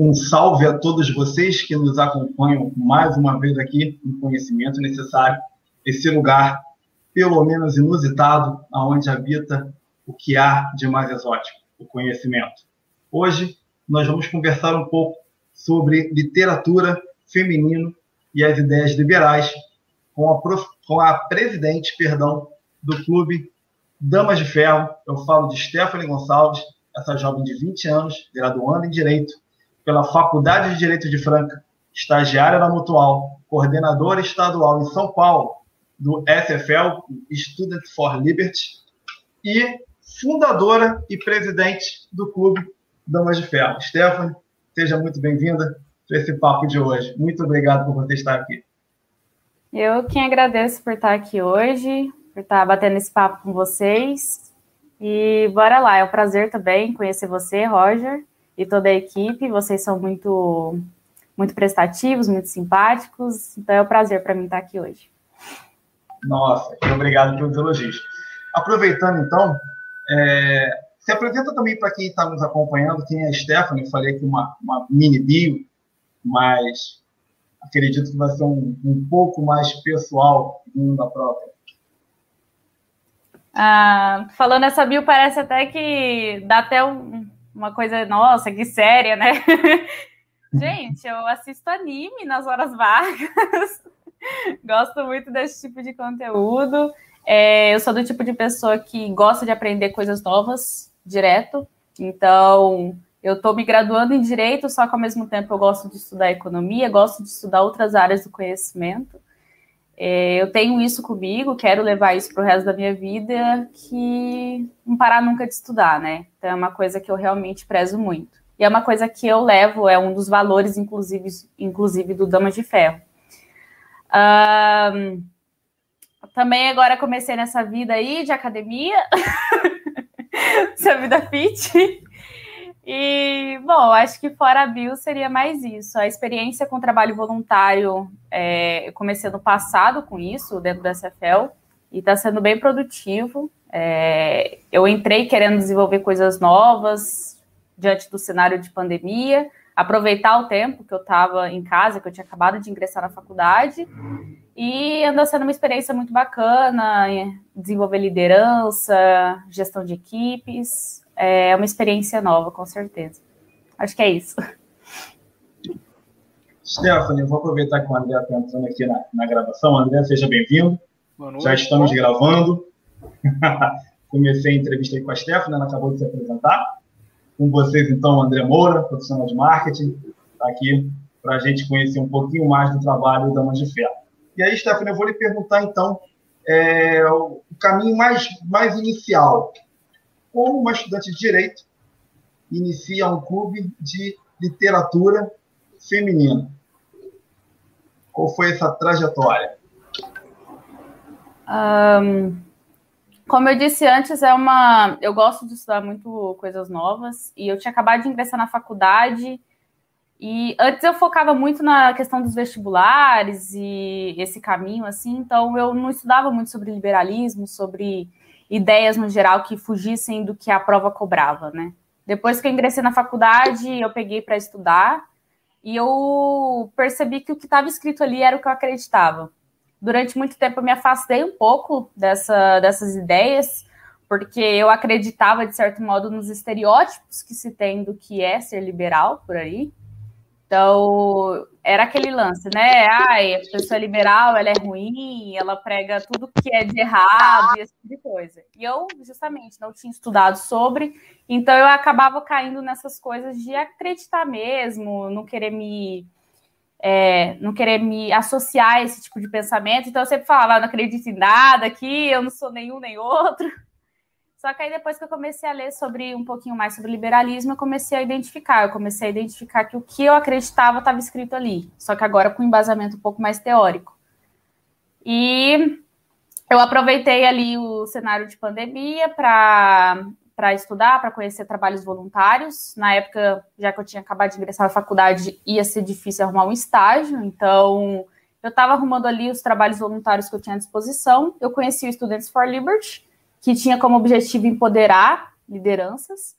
Um salve a todos vocês que nos acompanham mais uma vez aqui no Conhecimento Necessário, esse lugar, pelo menos inusitado, aonde habita o que há de mais exótico, o conhecimento. Hoje nós vamos conversar um pouco sobre literatura feminino e as ideias liberais com a, prof... com a presidente, perdão, do clube Damas de Ferro. Eu falo de Stephanie Gonçalves, essa jovem de 20 anos, graduando em Direito pela Faculdade de Direito de Franca, estagiária da Mutual, coordenadora estadual em São Paulo do SFL, Student for Liberty, e fundadora e presidente do Clube Damas de Ferro. Stephanie, seja muito bem-vinda para esse papo de hoje. Muito obrigado por você estar aqui. Eu quem agradeço por estar aqui hoje, por estar batendo esse papo com vocês. E bora lá, é um prazer também conhecer você, Roger, e toda a equipe. Vocês são muito, muito prestativos, muito simpáticos. Então é um prazer para mim estar aqui hoje. Nossa, obrigado pelos elogios. Aproveitando então, é, se apresenta também para quem está nos acompanhando, quem é a Stephanie, falei aqui uma, uma mini bio, mas acredito que vai ser um, um pouco mais pessoal da própria. Ah, falando essa bio, parece até que dá até um, uma coisa, nossa, que séria, né? Gente, eu assisto anime nas horas vagas, gosto muito desse tipo de conteúdo. É, eu sou do tipo de pessoa que gosta de aprender coisas novas direto, então eu estou me graduando em direito, só que ao mesmo tempo eu gosto de estudar economia, gosto de estudar outras áreas do conhecimento. É, eu tenho isso comigo, quero levar isso para o resto da minha vida, que não parar nunca de estudar, né? Então é uma coisa que eu realmente prezo muito. E é uma coisa que eu levo, é um dos valores, inclusive, inclusive do Damas de Ferro. Um, também agora comecei nessa vida aí de academia, essa vida fit. E, bom, acho que fora a Bill seria mais isso. A experiência com trabalho voluntário, é, eu comecei no passado com isso, dentro da SFL, e está sendo bem produtivo. É, eu entrei querendo desenvolver coisas novas diante do cenário de pandemia, aproveitar o tempo que eu estava em casa, que eu tinha acabado de ingressar na faculdade, e anda sendo uma experiência muito bacana, desenvolver liderança, gestão de equipes, é uma experiência nova, com certeza. Acho que é isso. Stephanie, vou aproveitar que o André está entrando aqui na, na gravação. André, seja bem-vindo. Já estamos gravando. Comecei a entrevista aí com a Stephanie, ela acabou de se apresentar. Com vocês, então, André Moura, profissional de marketing, está aqui para a gente conhecer um pouquinho mais do trabalho da Mãe de Ferro. E aí, Stephanie, eu vou lhe perguntar, então, é, o caminho mais, mais inicial como uma estudante de direito inicia um clube de literatura feminina. Qual foi essa trajetória? Um, como eu disse antes, é uma. Eu gosto de estudar muito coisas novas e eu tinha acabado de ingressar na faculdade. E antes eu focava muito na questão dos vestibulares e esse caminho, assim, então eu não estudava muito sobre liberalismo, sobre ideias no geral que fugissem do que a prova cobrava, né? Depois que eu ingressei na faculdade, eu peguei para estudar e eu percebi que o que estava escrito ali era o que eu acreditava. Durante muito tempo eu me afastei um pouco dessa, dessas ideias, porque eu acreditava, de certo modo, nos estereótipos que se tem do que é ser liberal por aí. Então, era aquele lance, né? Ai, a pessoa é liberal, ela é ruim, ela prega tudo que é de errado e esse tipo de coisa. E eu, justamente, não tinha estudado sobre, então eu acabava caindo nessas coisas de acreditar mesmo, não querer me. É, não querer me associar a esse tipo de pensamento. Então eu sempre falava, ah, não acredito em nada aqui, eu não sou nenhum nem outro. Só que aí depois que eu comecei a ler sobre um pouquinho mais sobre liberalismo, eu comecei a identificar, eu comecei a identificar que o que eu acreditava estava escrito ali, só que agora com embasamento um pouco mais teórico. E eu aproveitei ali o cenário de pandemia para para estudar, para conhecer trabalhos voluntários. Na época, já que eu tinha acabado de ingressar na faculdade, ia ser difícil arrumar um estágio, então eu estava arrumando ali os trabalhos voluntários que eu tinha à disposição. Eu conheci o Students for Liberty, que tinha como objetivo empoderar lideranças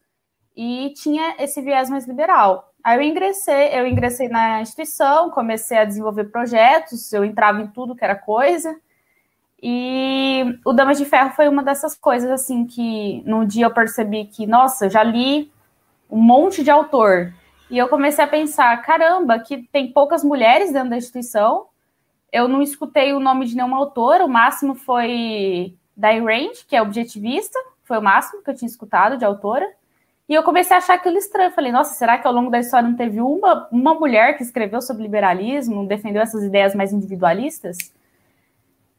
e tinha esse viés mais liberal. Aí eu ingressei, eu ingressei na instituição, comecei a desenvolver projetos, eu entrava em tudo que era coisa. E o Damas de Ferro foi uma dessas coisas assim que num dia eu percebi que, nossa, eu já li um monte de autor. E eu comecei a pensar, caramba, que tem poucas mulheres dentro da instituição. Eu não escutei o nome de nenhuma autora, o máximo foi da Range, que é objetivista, foi o máximo que eu tinha escutado de autora. E eu comecei a achar aquilo estranho. Falei, nossa, será que ao longo da história não teve uma, uma mulher que escreveu sobre liberalismo, defendeu essas ideias mais individualistas?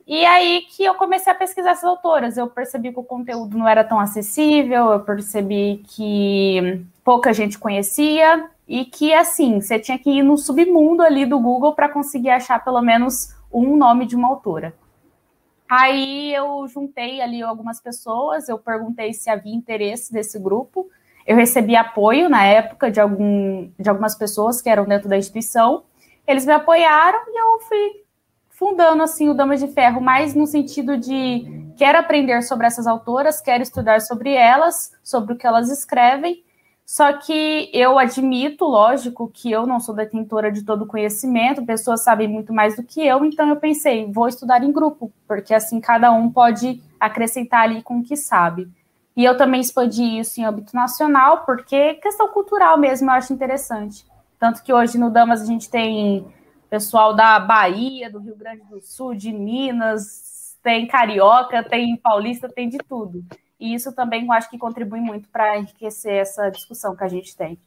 E aí que eu comecei a pesquisar essas autoras. Eu percebi que o conteúdo não era tão acessível, eu percebi que pouca gente conhecia e que, assim, você tinha que ir no submundo ali do Google para conseguir achar pelo menos um nome de uma autora. Aí eu juntei ali algumas pessoas, eu perguntei se havia interesse desse grupo. Eu recebi apoio na época de, algum, de algumas pessoas que eram dentro da instituição. Eles me apoiaram e eu fui fundando assim o Damas de Ferro, mais no sentido de quero aprender sobre essas autoras, quero estudar sobre elas, sobre o que elas escrevem. Só que eu admito, lógico, que eu não sou detentora de todo o conhecimento, pessoas sabem muito mais do que eu, então eu pensei, vou estudar em grupo, porque assim cada um pode acrescentar ali com o que sabe. E eu também expandi isso em âmbito nacional, porque questão cultural mesmo eu acho interessante. Tanto que hoje no Damas a gente tem pessoal da Bahia, do Rio Grande do Sul, de Minas, tem carioca, tem paulista, tem de tudo. E isso também eu acho que contribui muito para enriquecer essa discussão que a gente tem.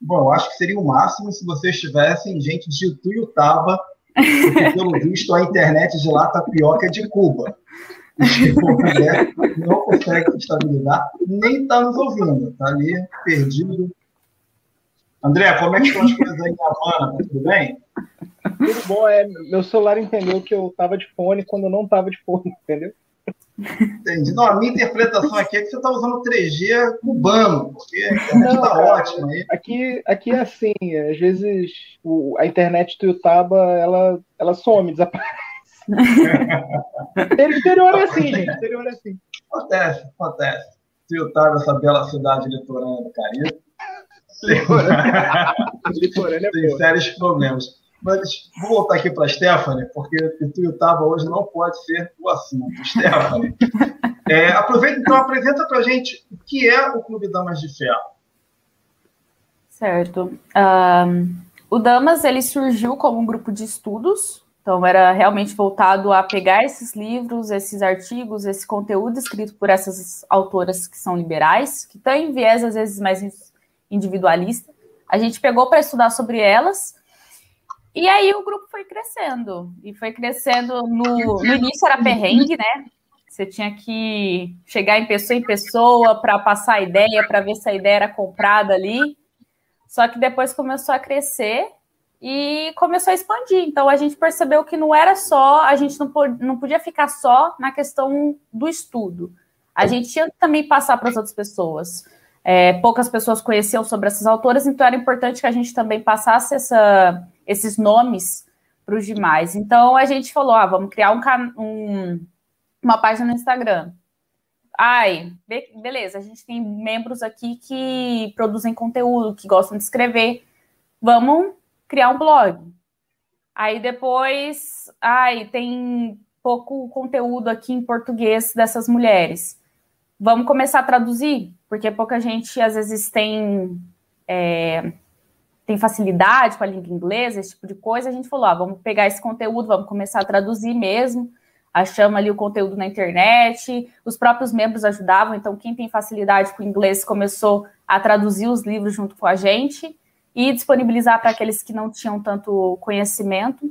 Bom, eu acho que seria o máximo se vocês tivessem gente de Tuiutaba, porque, pelo visto, a internet de lá está pior que a de Cuba. E não consegue se estabilizar, nem está nos ouvindo, está ali perdido André, como é que estão as coisas aí em Havana? Tá tudo bem? Tudo bom, é. Meu celular entendeu que eu estava de fone quando eu não estava de fone, entendeu? Entendi. Não, a minha interpretação aqui é que você está usando 3G cubano, porque a internet está ótima aí. Aqui, aqui é assim, às vezes o, a internet do Yutaba, ela, ela some, desaparece. interior é assim, gente. Interior é assim. Acontece, acontece. Yutaba, essa bela cidade litorânea do Caribe. Litorânea Tem sérios problemas. Mas vou voltar aqui para a Stephanie, porque o Tuiutaba hoje não pode ser o assunto. Stephanie, é, aproveita então, apresenta para a gente o que é o Clube Damas de Ferro. Certo. Um, o Damas ele surgiu como um grupo de estudos, então era realmente voltado a pegar esses livros, esses artigos, esse conteúdo escrito por essas autoras que são liberais, que têm viés às vezes mais individualista. A gente pegou para estudar sobre elas. E aí o grupo foi crescendo. E foi crescendo no, no início era perrengue, né? Você tinha que chegar em pessoa em pessoa para passar a ideia, para ver se a ideia era comprada ali. Só que depois começou a crescer e começou a expandir. Então a gente percebeu que não era só, a gente não, não podia ficar só na questão do estudo. A gente tinha que também passar para as outras pessoas. É, poucas pessoas conheciam sobre essas autoras, então era importante que a gente também passasse essa, esses nomes para os demais. Então a gente falou: ah, vamos criar um, um, uma página no Instagram. Ai, be beleza, a gente tem membros aqui que produzem conteúdo, que gostam de escrever. Vamos criar um blog. Aí depois, ai, tem pouco conteúdo aqui em português dessas mulheres. Vamos começar a traduzir? porque pouca gente às vezes tem é, tem facilidade com a língua inglesa, esse tipo de coisa. A gente falou, ah, vamos pegar esse conteúdo, vamos começar a traduzir mesmo. Achamos ali o conteúdo na internet, os próprios membros ajudavam, então quem tem facilidade com inglês começou a traduzir os livros junto com a gente e disponibilizar para aqueles que não tinham tanto conhecimento.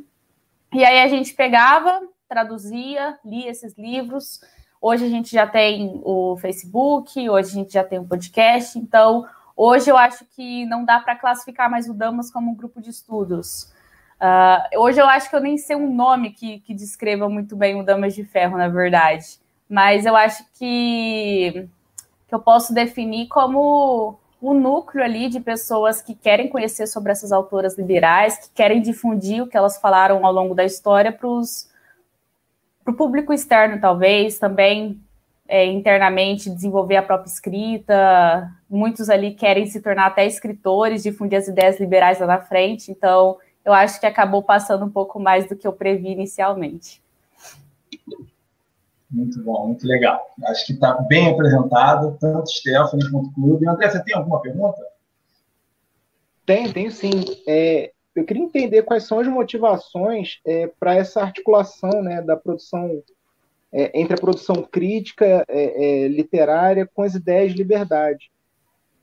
E aí a gente pegava, traduzia, lia esses livros, Hoje a gente já tem o Facebook, hoje a gente já tem o podcast, então hoje eu acho que não dá para classificar mais o Damas como um grupo de estudos. Uh, hoje eu acho que eu nem sei um nome que, que descreva muito bem o Damas de Ferro, na verdade. Mas eu acho que, que eu posso definir como o núcleo ali de pessoas que querem conhecer sobre essas autoras liberais, que querem difundir o que elas falaram ao longo da história para o público externo, talvez, também é, internamente desenvolver a própria escrita, muitos ali querem se tornar até escritores, difundir as ideias liberais lá na frente, então eu acho que acabou passando um pouco mais do que eu previ inicialmente. Muito bom, muito legal. Acho que está bem apresentado, tanto Stephanie quanto o Clube. André, você tem alguma pergunta? Tem, tenho sim. É, eu queria entender quais são as motivações é, para essa articulação né, da produção é, entre a produção crítica é, é, literária com as ideias de liberdade.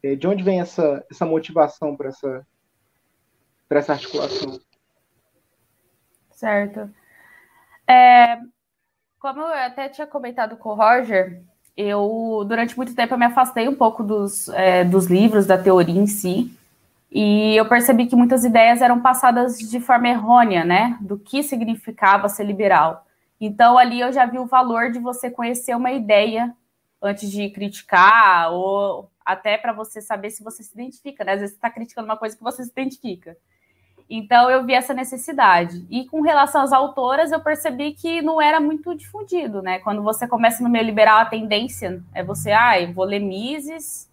É, de onde vem essa, essa motivação para essa, essa articulação? Certo. É, como eu até tinha comentado com o Roger, eu durante muito tempo eu me afastei um pouco dos, dos livros, da teoria em si, e eu percebi que muitas ideias eram passadas de forma errônea, né, do que significava ser liberal. Então ali eu já vi o valor de você conhecer uma ideia antes de criticar, ou até para você saber se você se identifica, né? Às vezes você está criticando uma coisa que você se identifica. Então eu vi essa necessidade. E com relação às autoras, eu percebi que não era muito difundido, né? Quando você começa no meio liberal, a tendência é você, ah, eu vou ler Mises,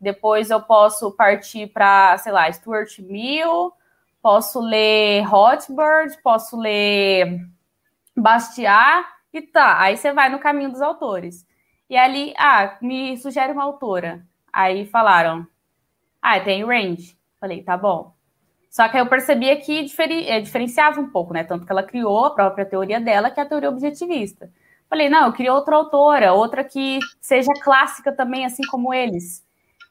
depois eu posso partir para, sei lá, Stuart Mill, posso ler Rothbard, posso ler Bastiat e tá. Aí você vai no caminho dos autores. E ali, ah, me sugere uma autora. Aí falaram, ah, tem Range. Falei, tá bom. Só que eu percebia que diferi, é, diferenciava um pouco, né? Tanto que ela criou a própria teoria dela, que é a teoria objetivista. Falei, não, eu queria outra autora, outra que seja clássica também, assim como eles.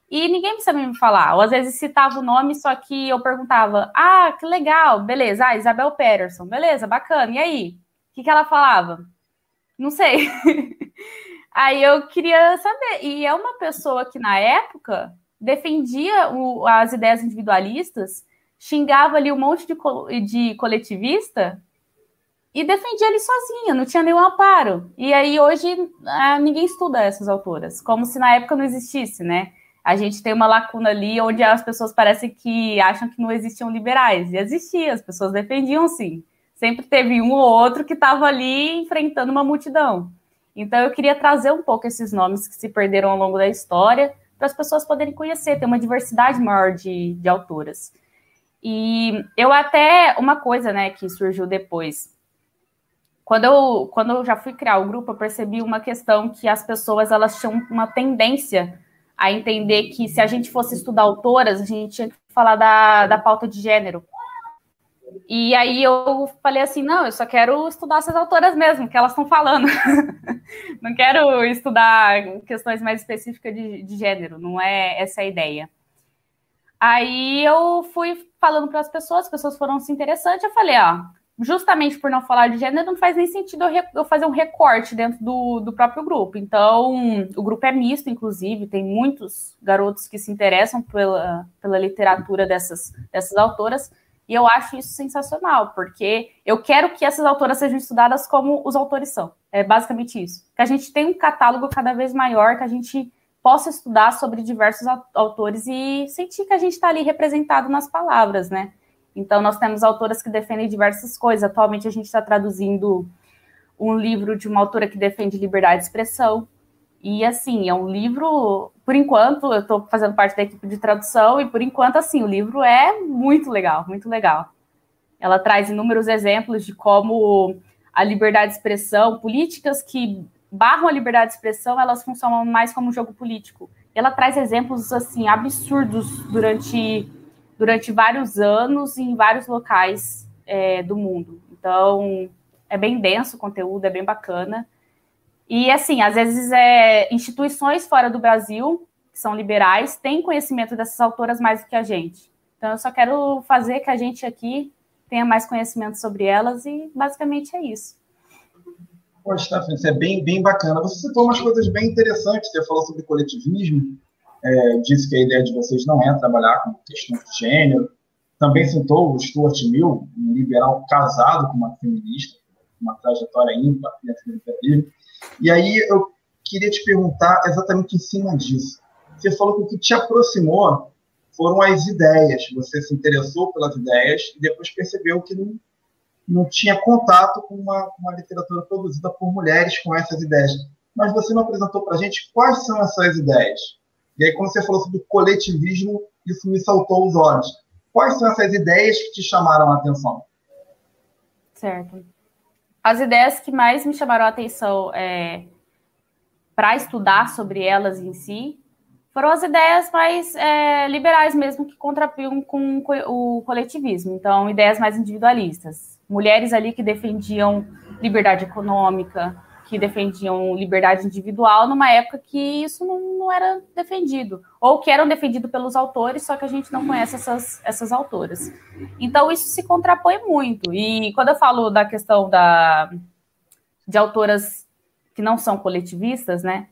E ninguém sabia me falar. Ou às vezes citava o nome, só que eu perguntava: ah, que legal, beleza, ah, Isabel Patterson, beleza, bacana, e aí? Que, que ela falava? Não sei. aí eu queria saber. E é uma pessoa que, na época, defendia o, as ideias individualistas xingava ali um monte de, de coletivista e defendia ele sozinha, não tinha nenhum amparo. E aí hoje ah, ninguém estuda essas autoras, como se na época não existisse, né? A gente tem uma lacuna ali onde as pessoas parecem que acham que não existiam liberais. E existia, as pessoas defendiam sim. Sempre teve um ou outro que estava ali enfrentando uma multidão. Então eu queria trazer um pouco esses nomes que se perderam ao longo da história para as pessoas poderem conhecer, ter uma diversidade maior de, de autoras. E eu até, uma coisa, né, que surgiu depois, quando eu, quando eu já fui criar o grupo, eu percebi uma questão que as pessoas, elas tinham uma tendência a entender que se a gente fosse estudar autoras, a gente tinha que falar da, da pauta de gênero. E aí eu falei assim, não, eu só quero estudar essas autoras mesmo, que elas estão falando. não quero estudar questões mais específicas de, de gênero, não é essa a ideia. Aí eu fui falando para as pessoas, as pessoas foram se interessando, eu falei, ó, justamente por não falar de gênero, não faz nem sentido eu, fazer um recorte dentro do, do próprio grupo. Então, o grupo é misto, inclusive, tem muitos garotos que se interessam pela, pela literatura dessas, dessas autoras, e eu acho isso sensacional, porque eu quero que essas autoras sejam estudadas como os autores são. É basicamente isso. Que a gente tem um catálogo cada vez maior, que a gente possa estudar sobre diversos autores e sentir que a gente está ali representado nas palavras, né? Então, nós temos autoras que defendem diversas coisas. Atualmente, a gente está traduzindo um livro de uma autora que defende liberdade de expressão. E, assim, é um livro, por enquanto, eu estou fazendo parte da equipe de tradução, e, por enquanto, assim, o livro é muito legal, muito legal. Ela traz inúmeros exemplos de como a liberdade de expressão, políticas que barram a liberdade de expressão, elas funcionam mais como um jogo político. Ela traz exemplos assim absurdos durante, durante vários anos em vários locais é, do mundo. Então é bem denso o conteúdo, é bem bacana. E assim, às vezes é instituições fora do Brasil que são liberais têm conhecimento dessas autoras mais do que a gente. Então eu só quero fazer que a gente aqui tenha mais conhecimento sobre elas e basicamente é isso. Poxa, tá, isso é bem, bem bacana. Você citou umas coisas bem interessantes. Você falou sobre coletivismo, é, disse que a ideia de vocês não é trabalhar com questão de gênero. Também citou o Stuart Mill, um liberal casado com uma feminista, uma trajetória ímpar dentro do liberalismo. E aí eu queria te perguntar exatamente em cima disso. Você falou que o que te aproximou foram as ideias. Você se interessou pelas ideias e depois percebeu que não não tinha contato com uma, uma literatura produzida por mulheres com essas ideias. mas você não apresentou para a gente quais são essas ideias. E aí, quando você falou sobre coletivismo, isso me saltou os olhos. Quais são essas ideias que te chamaram a atenção? Certo. As ideias que mais me chamaram a atenção é, para estudar sobre elas em si foram as ideias mais é, liberais mesmo que contrapunham com o coletivismo. Então, ideias mais individualistas. Mulheres ali que defendiam liberdade econômica, que defendiam liberdade individual numa época que isso não, não, era defendido, ou que eram defendidos pelos autores, só que a gente não conhece essas, essas autoras. Então, isso se contrapõe muito. E quando eu falo da questão da, de autoras que não são coletivistas, né,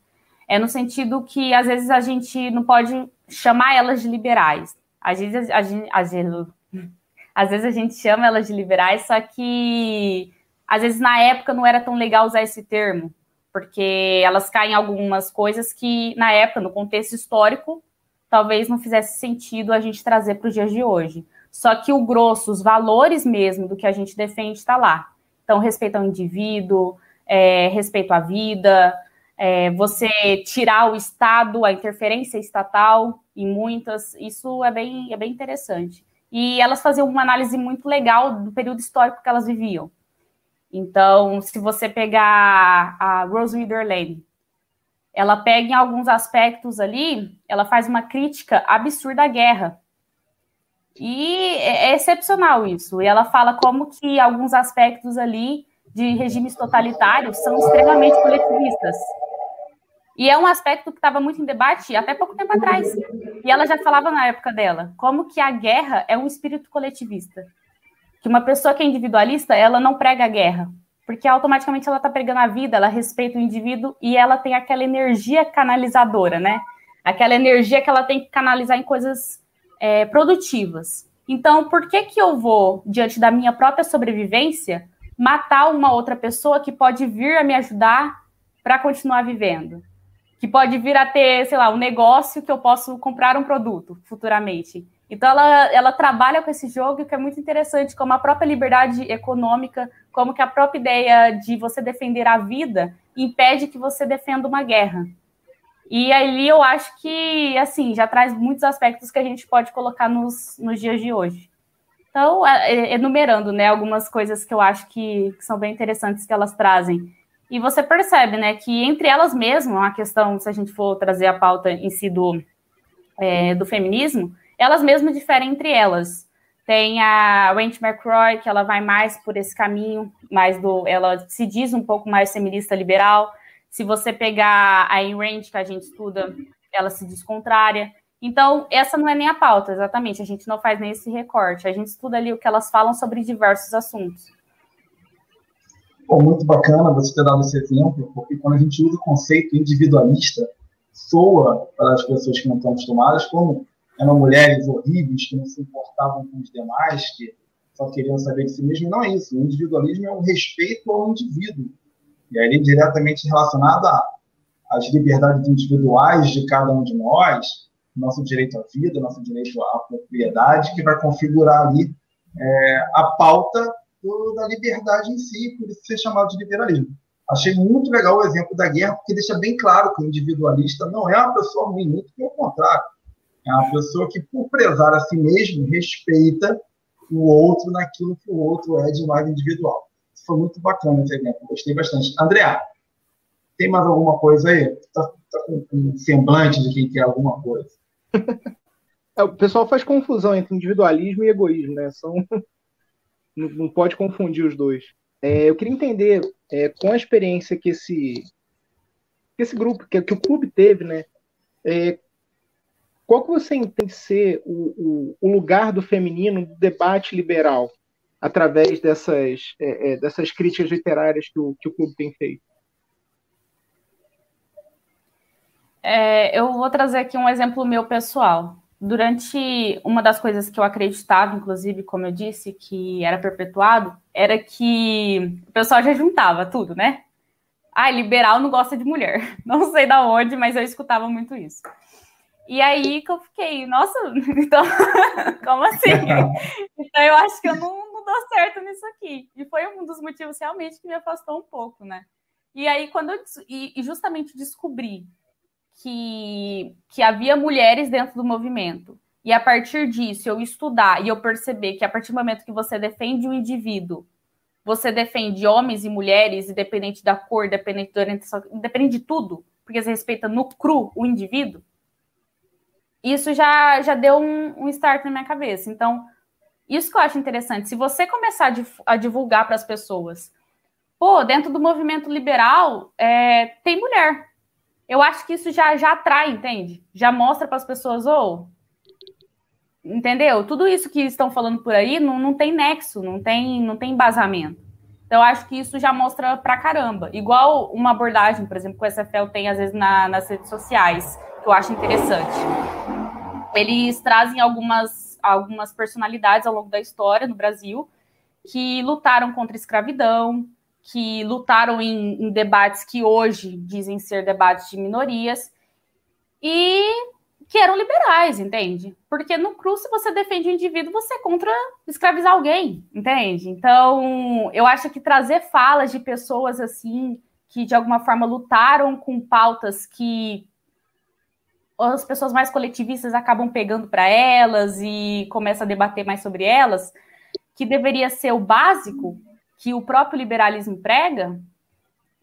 é no sentido que, às vezes, a gente não pode chamar elas de liberais. Às vezes, a às vezes, às vezes a gente chama elas de liberais, só que às vezes na época não era tão legal usar esse termo, porque elas caem em algumas coisas que na época, no contexto histórico, talvez não fizesse sentido a gente trazer para os dias de hoje. Só que o grosso, os valores mesmo do que a gente defende está lá. Então, respeito ao indivíduo, é, respeito à vida, é, você tirar o Estado, a interferência estatal em muitas, isso é bem, é bem interessante. E elas faziam uma análise muito legal do período histórico que elas viviam. Então, se você pegar a Rose Reader Lane, ela pega em alguns aspectos ali, ela faz uma crítica absurda à guerra. E é, é excepcional isso. E ela fala como que alguns aspectos ali de regimes totalitários são extremamente coletivistas. E é um aspecto que estava muito em debate até pouco tempo atrás. E ela já falava na época dela, como que a guerra é um espírito coletivista que uma pessoa que é individualista, ela não prega a guerra, porque automaticamente ela está pregando a vida, ela respeita o indivíduo e ela tem aquela energia canalizadora, né? Aquela energia que ela tem que canalizar em coisas é, produtivas. Então, por que que eu vou, diante da minha própria sobrevivência, matar uma outra pessoa que pode vir a me ajudar para continuar vivendo? Que pode vir a ter, sei lá, um negócio que eu posso comprar um produto futuramente. Então, ela, ela trabalha com esse jogo que é muito interessante, como a própria liberdade econômica, como que a própria ideia de você defender a vida impede que você defenda uma guerra. E ali eu acho que, assim, já traz muitos aspectos que a gente pode colocar nos, nos dias de hoje. Então, é, é, enumerando, né, algumas coisas que eu acho que, que são bem interessantes que elas trazem. E você percebe, né, que entre elas mesmas, a questão, se a gente for trazer a pauta em si do, é, do feminismo, elas mesmas diferem entre elas. Tem a Wendy McCroy, que ela vai mais por esse caminho, mais do, ela se diz um pouco mais feminista liberal. Se você pegar a Ayn Rand, que a gente estuda, ela se diz contrária. Então, essa não é nem a pauta, exatamente. A gente não faz nem esse recorte. A gente estuda ali o que elas falam sobre diversos assuntos. Muito bacana você ter dado esse exemplo, porque quando a gente usa o conceito individualista, soa para as pessoas que não estão acostumadas como eram mulheres horríveis que não se importavam com os demais, que só queriam saber de si mesmo. Não é isso. O individualismo é um respeito ao indivíduo. E aí, diretamente relacionado às liberdades individuais de cada um de nós, nosso direito à vida, nosso direito à propriedade, que vai configurar ali é, a pauta do, da liberdade em si, por isso ser chamado de liberalismo. Achei muito legal o exemplo da guerra, porque deixa bem claro que o individualista não é uma pessoa ruim, muito pelo contrário. É uma pessoa que, por prezar a si mesmo, respeita o outro naquilo que o outro é de mais individual. Foi muito bacana esse exemplo, gostei bastante. André, tem mais alguma coisa aí? Está tá com um semblante de quem quer alguma coisa. É, o pessoal faz confusão entre individualismo e egoísmo, né? São... Não, não pode confundir os dois. É, eu queria entender, é, com a experiência que esse, que esse grupo, que, que o clube teve, né? É, qual que você entende ser o, o, o lugar do feminino no debate liberal através dessas, é, é, dessas críticas literárias que o, que o clube tem feito? É, eu vou trazer aqui um exemplo meu pessoal. Durante uma das coisas que eu acreditava, inclusive, como eu disse, que era perpetuado, era que o pessoal já juntava tudo, né? Ah, liberal não gosta de mulher. Não sei da onde, mas eu escutava muito isso. E aí que eu fiquei, nossa, então, como assim? Então eu acho que eu não, não dou certo nisso aqui. E foi um dos motivos realmente que me afastou um pouco, né? E aí, quando eu e, justamente descobri que, que havia mulheres dentro do movimento, e a partir disso eu estudar e eu perceber que a partir do momento que você defende um indivíduo, você defende homens e mulheres, independente da cor, independente da orientação, independente de tudo, porque você respeita no cru o indivíduo, isso já, já deu um, um start na minha cabeça. Então, isso que eu acho interessante. Se você começar a divulgar para as pessoas, pô, dentro do movimento liberal é, tem mulher. Eu acho que isso já, já atrai, entende? Já mostra para as pessoas, ou. Oh, entendeu? Tudo isso que estão falando por aí não, não tem nexo, não tem, não tem embasamento. Então, acho que isso já mostra pra caramba. Igual uma abordagem, por exemplo, que o SFL tem, às vezes, na, nas redes sociais, que eu acho interessante. Eles trazem algumas, algumas personalidades ao longo da história no Brasil que lutaram contra a escravidão, que lutaram em, em debates que hoje dizem ser debates de minorias, e que eram liberais, entende? Porque no cru, se você defende o indivíduo, você é contra escravizar alguém, entende? Então, eu acho que trazer falas de pessoas assim, que de alguma forma lutaram com pautas que as pessoas mais coletivistas acabam pegando para elas e começam a debater mais sobre elas, que deveria ser o básico que o próprio liberalismo prega,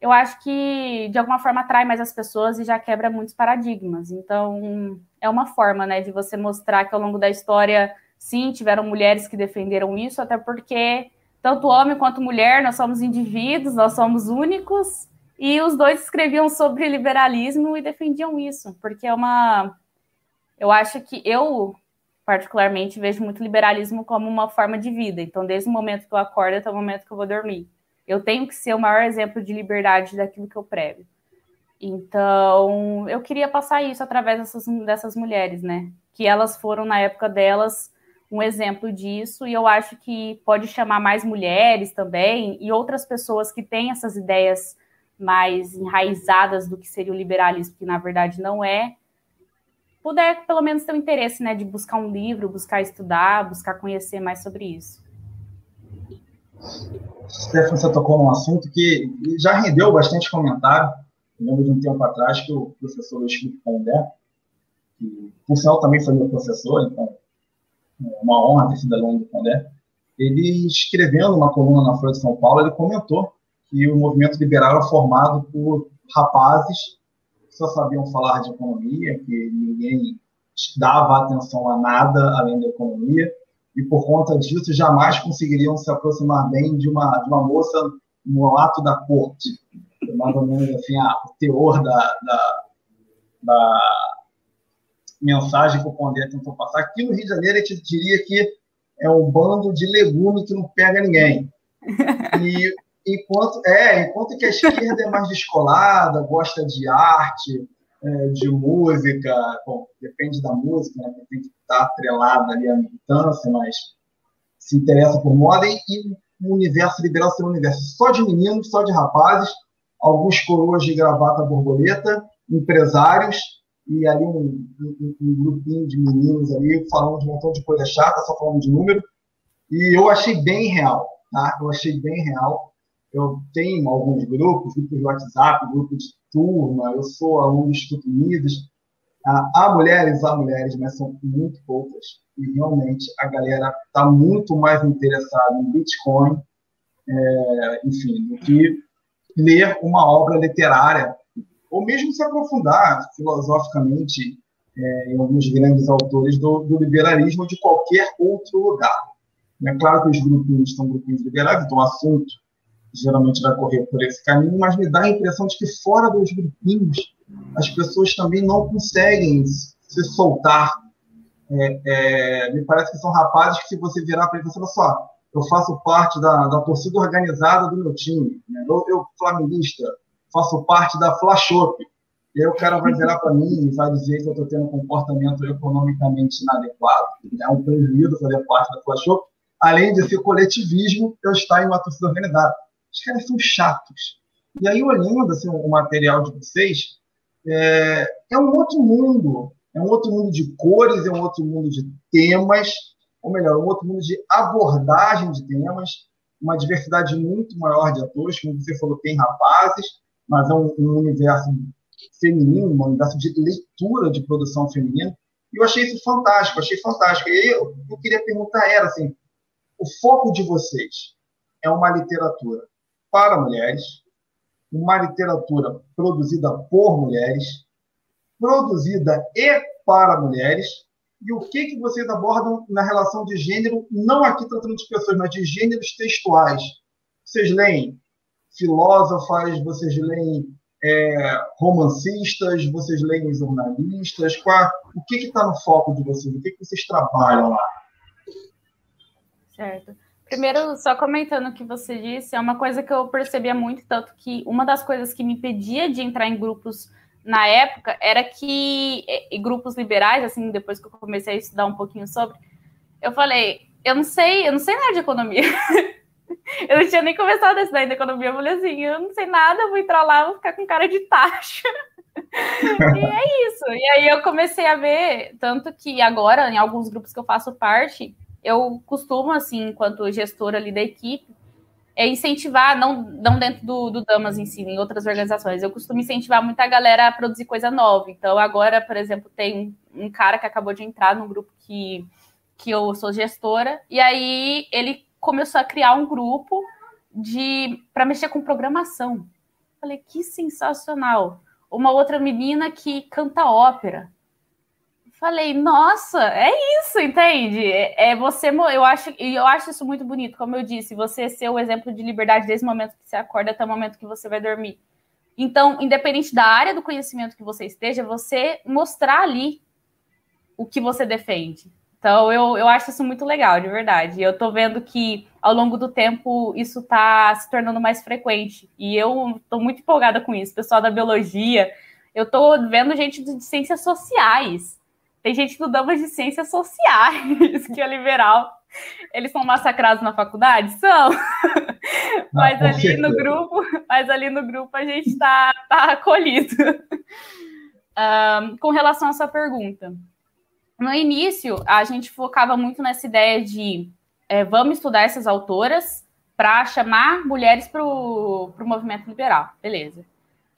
eu acho que de alguma forma atrai mais as pessoas e já quebra muitos paradigmas. Então, é uma forma, né, de você mostrar que ao longo da história, sim, tiveram mulheres que defenderam isso, até porque tanto homem quanto mulher, nós somos indivíduos, nós somos únicos, e os dois escreviam sobre liberalismo e defendiam isso, porque é uma. Eu acho que eu, particularmente, vejo muito liberalismo como uma forma de vida. Então, desde o momento que eu acordo até o momento que eu vou dormir. Eu tenho que ser o maior exemplo de liberdade daquilo que eu prego. Então, eu queria passar isso através dessas, dessas mulheres, né? Que elas foram, na época delas, um exemplo disso, e eu acho que pode chamar mais mulheres também e outras pessoas que têm essas ideias mais enraizadas do que seria o liberalismo, que na verdade não é, puder pelo menos ter o interesse né, de buscar um livro, buscar estudar, buscar conhecer mais sobre isso. Stefan, você tocou num assunto que já rendeu bastante comentário. Eu lembro de um tempo atrás que o professor Luiz Felipe Pondé, que por sinal também foi meu professor, então é uma honra ter sido aluno do Pondé, ele escrevendo uma coluna na Folha de São Paulo, ele comentou que o movimento liberal era formado por rapazes que só sabiam falar de economia, que ninguém dava atenção a nada além da economia, e por conta disso jamais conseguiriam se aproximar bem de uma, de uma moça no ato da corte. Mais ou menos assim, a, o teor da, da, da mensagem que o Pondé tentou passar. Aqui no Rio de Janeiro, a gente diria que é um bando de legume que não pega ninguém. E Enquanto, é, enquanto que a esquerda é mais descolada, gosta de arte, é, de música, bom, depende da música, né, tem que estar atrelada ali à militância, mas se interessa por moda, e, e o universo liberal ser um universo só de meninos, só de rapazes, alguns coroas de gravata borboleta, empresários, e ali um, um, um, grupinho de meninos ali falando de um montão de coisa chata, só falando de número. E eu achei bem real, tá? Eu achei bem real eu tenho alguns grupos, grupos de WhatsApp, grupos de turma, eu sou aluno do Instituto Unidos. Ah, há mulheres, há mulheres, mas são muito poucas. E realmente a galera está muito mais interessada em Bitcoin, é, enfim, do que ler uma obra literária, ou mesmo se aprofundar filosoficamente é, em alguns grandes autores do, do liberalismo de qualquer outro lugar. É claro que os grupos são grupos liberais, então o assunto geralmente vai correr por esse caminho, mas me dá a impressão de que fora dos grupinhos as pessoas também não conseguem se soltar. É, é, me parece que são rapazes que se você virar para eles, olha só, eu faço parte da, da torcida organizada do meu time, né? eu, eu flamenguista, faço parte da Flashop. E aí o cara vai virar para mim e vai dizer que eu estou tendo um comportamento economicamente inadequado, é um prejuízo fazer parte da Flashop, além de ser coletivismo, eu estar em uma torcida organizada os caras são chatos. E aí, olhando assim, o material de vocês, é, é um outro mundo. É um outro mundo de cores, é um outro mundo de temas, ou melhor, um outro mundo de abordagem de temas, uma diversidade muito maior de atores, como você falou, tem rapazes, mas é um, um universo feminino, um universo de leitura de produção feminina. E eu achei isso fantástico, achei fantástico. E aí eu, eu queria perguntar era assim, o foco de vocês é uma literatura para mulheres, uma literatura produzida por mulheres, produzida e para mulheres, e o que, que vocês abordam na relação de gênero, não aqui tratando de pessoas, mas de gêneros textuais. Vocês leem filósofas, vocês leem é, romancistas, vocês leem jornalistas? Qual, o que está no foco de vocês? O que, que vocês trabalham lá? Certo. Primeiro, só comentando o que você disse, é uma coisa que eu percebia muito, tanto que uma das coisas que me impedia de entrar em grupos na época era que, grupos liberais, assim, depois que eu comecei a estudar um pouquinho sobre, eu falei, eu não sei, eu não sei nada de economia. eu não tinha nem começado a estudar ainda economia, eu falei assim, eu não sei nada, vou entrar lá, vou ficar com cara de taxa. e é isso. E aí eu comecei a ver, tanto que agora, em alguns grupos que eu faço parte, eu costumo, assim, enquanto gestora ali da equipe, é incentivar, não, não dentro do, do Damas em si, em outras organizações, eu costumo incentivar muita galera a produzir coisa nova. Então, agora, por exemplo, tem um cara que acabou de entrar no grupo que, que eu sou gestora, e aí ele começou a criar um grupo de para mexer com programação. Falei, que sensacional. Uma outra menina que canta ópera. Falei, nossa, é isso, entende? É, é você, eu acho, e eu acho isso muito bonito, como eu disse, você ser o exemplo de liberdade desde o momento que você acorda até o momento que você vai dormir. Então, independente da área do conhecimento que você esteja, você mostrar ali o que você defende. Então, eu, eu acho isso muito legal, de verdade. Eu tô vendo que, ao longo do tempo, isso tá se tornando mais frequente. E eu tô muito empolgada com isso. Pessoal da biologia, eu tô vendo gente de ciências sociais tem gente do Damas de Ciências Sociais, que é liberal. Eles são massacrados na faculdade? São. mas ali certeza. no grupo, mas ali no grupo a gente está tá acolhido. Um, com relação à sua pergunta. No início, a gente focava muito nessa ideia de é, vamos estudar essas autoras para chamar mulheres para o movimento liberal. Beleza.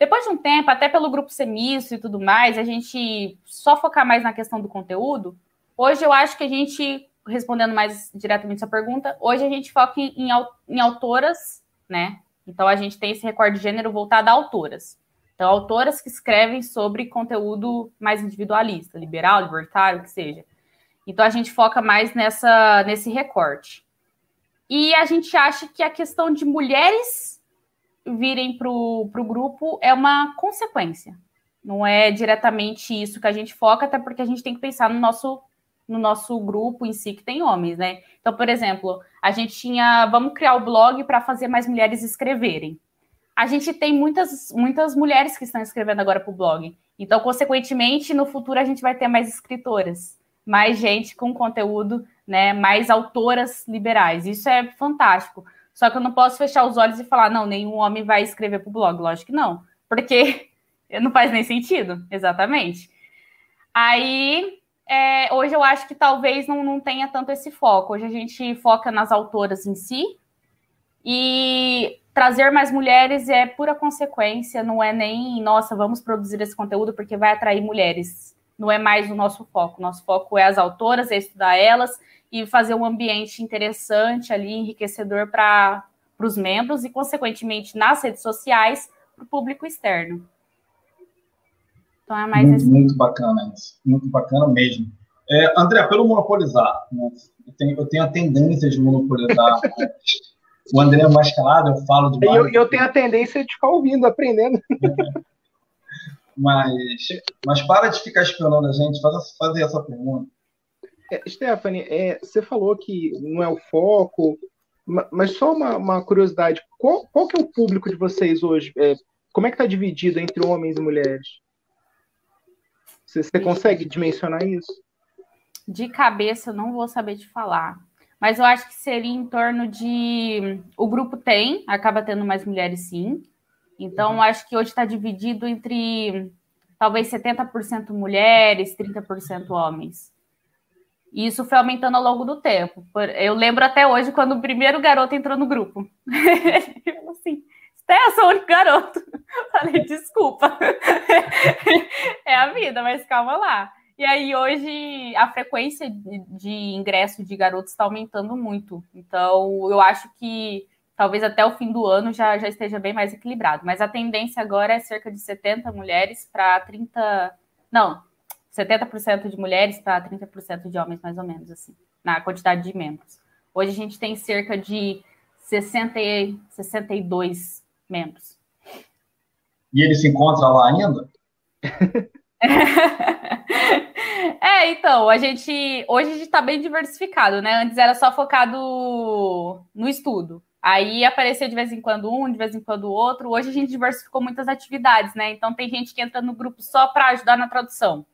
Depois de um tempo, até pelo grupo Semiço e tudo mais, a gente só focar mais na questão do conteúdo. Hoje eu acho que a gente, respondendo mais diretamente essa pergunta, hoje a gente foca em, em autoras, né? Então a gente tem esse recorde de gênero voltado a autoras. Então, autoras que escrevem sobre conteúdo mais individualista, liberal, libertário, o que seja. Então a gente foca mais nessa nesse recorte. E a gente acha que a questão de mulheres virem para o grupo é uma consequência. Não é diretamente isso que a gente foca, até porque a gente tem que pensar no nosso, no nosso grupo em si, que tem homens, né? Então, por exemplo, a gente tinha. Vamos criar o blog para fazer mais mulheres escreverem. A gente tem muitas, muitas mulheres que estão escrevendo agora para o blog. Então, consequentemente, no futuro a gente vai ter mais escritoras, mais gente com conteúdo, né? Mais autoras liberais. Isso é fantástico. Só que eu não posso fechar os olhos e falar, não, nenhum homem vai escrever para o blog. Lógico que não, porque não faz nem sentido, exatamente. Aí, é, hoje eu acho que talvez não, não tenha tanto esse foco. Hoje a gente foca nas autoras em si, e trazer mais mulheres é pura consequência, não é nem, nossa, vamos produzir esse conteúdo porque vai atrair mulheres. Não é mais o nosso foco. Nosso foco é as autoras, é estudar elas e fazer um ambiente interessante ali, enriquecedor para os membros e, consequentemente, nas redes sociais, para o público externo. Então é mais muito, muito bacana isso, muito bacana mesmo. É, André, pelo monopolizar, né? eu, tenho, eu tenho a tendência de monopolizar. o André é mais calado, eu falo de Eu, eu tenho a tendência de ficar ouvindo, aprendendo. mas, mas para de ficar esperando a gente, faz, fazer essa pergunta. É, Stephanie, é, você falou que não é o foco, mas só uma, uma curiosidade, qual, qual, que é o público de vocês hoje? É, como é que está dividido entre homens e mulheres? Você, você consegue dimensionar isso? De cabeça, não vou saber te falar. Mas eu acho que seria em torno de. O grupo tem, acaba tendo mais mulheres sim. Então, uhum. acho que hoje está dividido entre talvez 70% mulheres, 30% homens. E isso foi aumentando ao longo do tempo. Eu lembro até hoje quando o primeiro garoto entrou no grupo. Ele falou assim: Sté, eu sou o único garoto. falei, desculpa. é a vida, mas calma lá. E aí, hoje, a frequência de, de ingresso de garotos está aumentando muito. Então, eu acho que talvez até o fim do ano já, já esteja bem mais equilibrado. Mas a tendência agora é cerca de 70 mulheres para 30. Não, 70% de mulheres para 30% de homens, mais ou menos, assim, na quantidade de membros. Hoje a gente tem cerca de 60, 62 membros. E ele se encontra lá ainda? é, então, a gente. Hoje a gente está bem diversificado, né? Antes era só focado no estudo. Aí aparecia de vez em quando um, de vez em quando o outro. Hoje a gente diversificou muitas atividades, né? Então tem gente que entra no grupo só para ajudar na tradução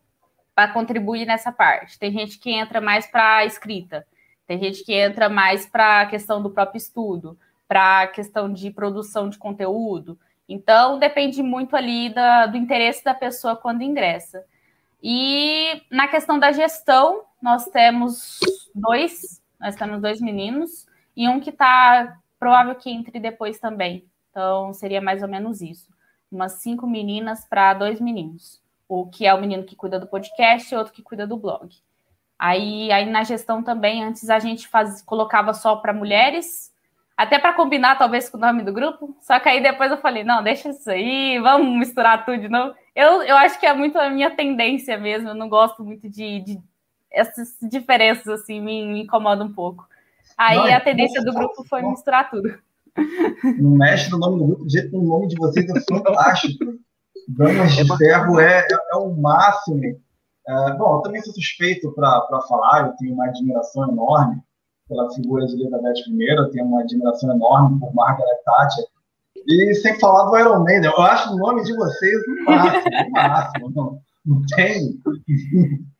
para contribuir nessa parte. Tem gente que entra mais para a escrita, tem gente que entra mais para a questão do próprio estudo, para a questão de produção de conteúdo. Então, depende muito ali da, do interesse da pessoa quando ingressa. E na questão da gestão, nós temos dois, nós temos dois meninos e um que está provável que entre depois também. Então, seria mais ou menos isso. Umas cinco meninas para dois meninos o que é o menino que cuida do podcast e outro que cuida do blog. Aí, aí na gestão também, antes a gente faz, colocava só para mulheres, até para combinar talvez com o nome do grupo. Só que aí depois eu falei, não, deixa isso aí, vamos misturar tudo de novo. Eu, eu acho que é muito a minha tendência mesmo, eu não gosto muito de, de essas diferenças assim, me, me incomoda um pouco. Aí não, a tendência do grupo foi misturar tudo. Não mexe no nome do grupo, o nome de vocês é fantástico. Damas de é Ferro é, é, é, o máximo. É, bom, eu também sou suspeito para falar, eu tenho uma admiração enorme pela figura de Elizabeth I, eu tenho uma admiração enorme por Margaret Thatcher. E sem falar do Iron Man, eu acho o nome de vocês o máximo, máximo. Não, não tem,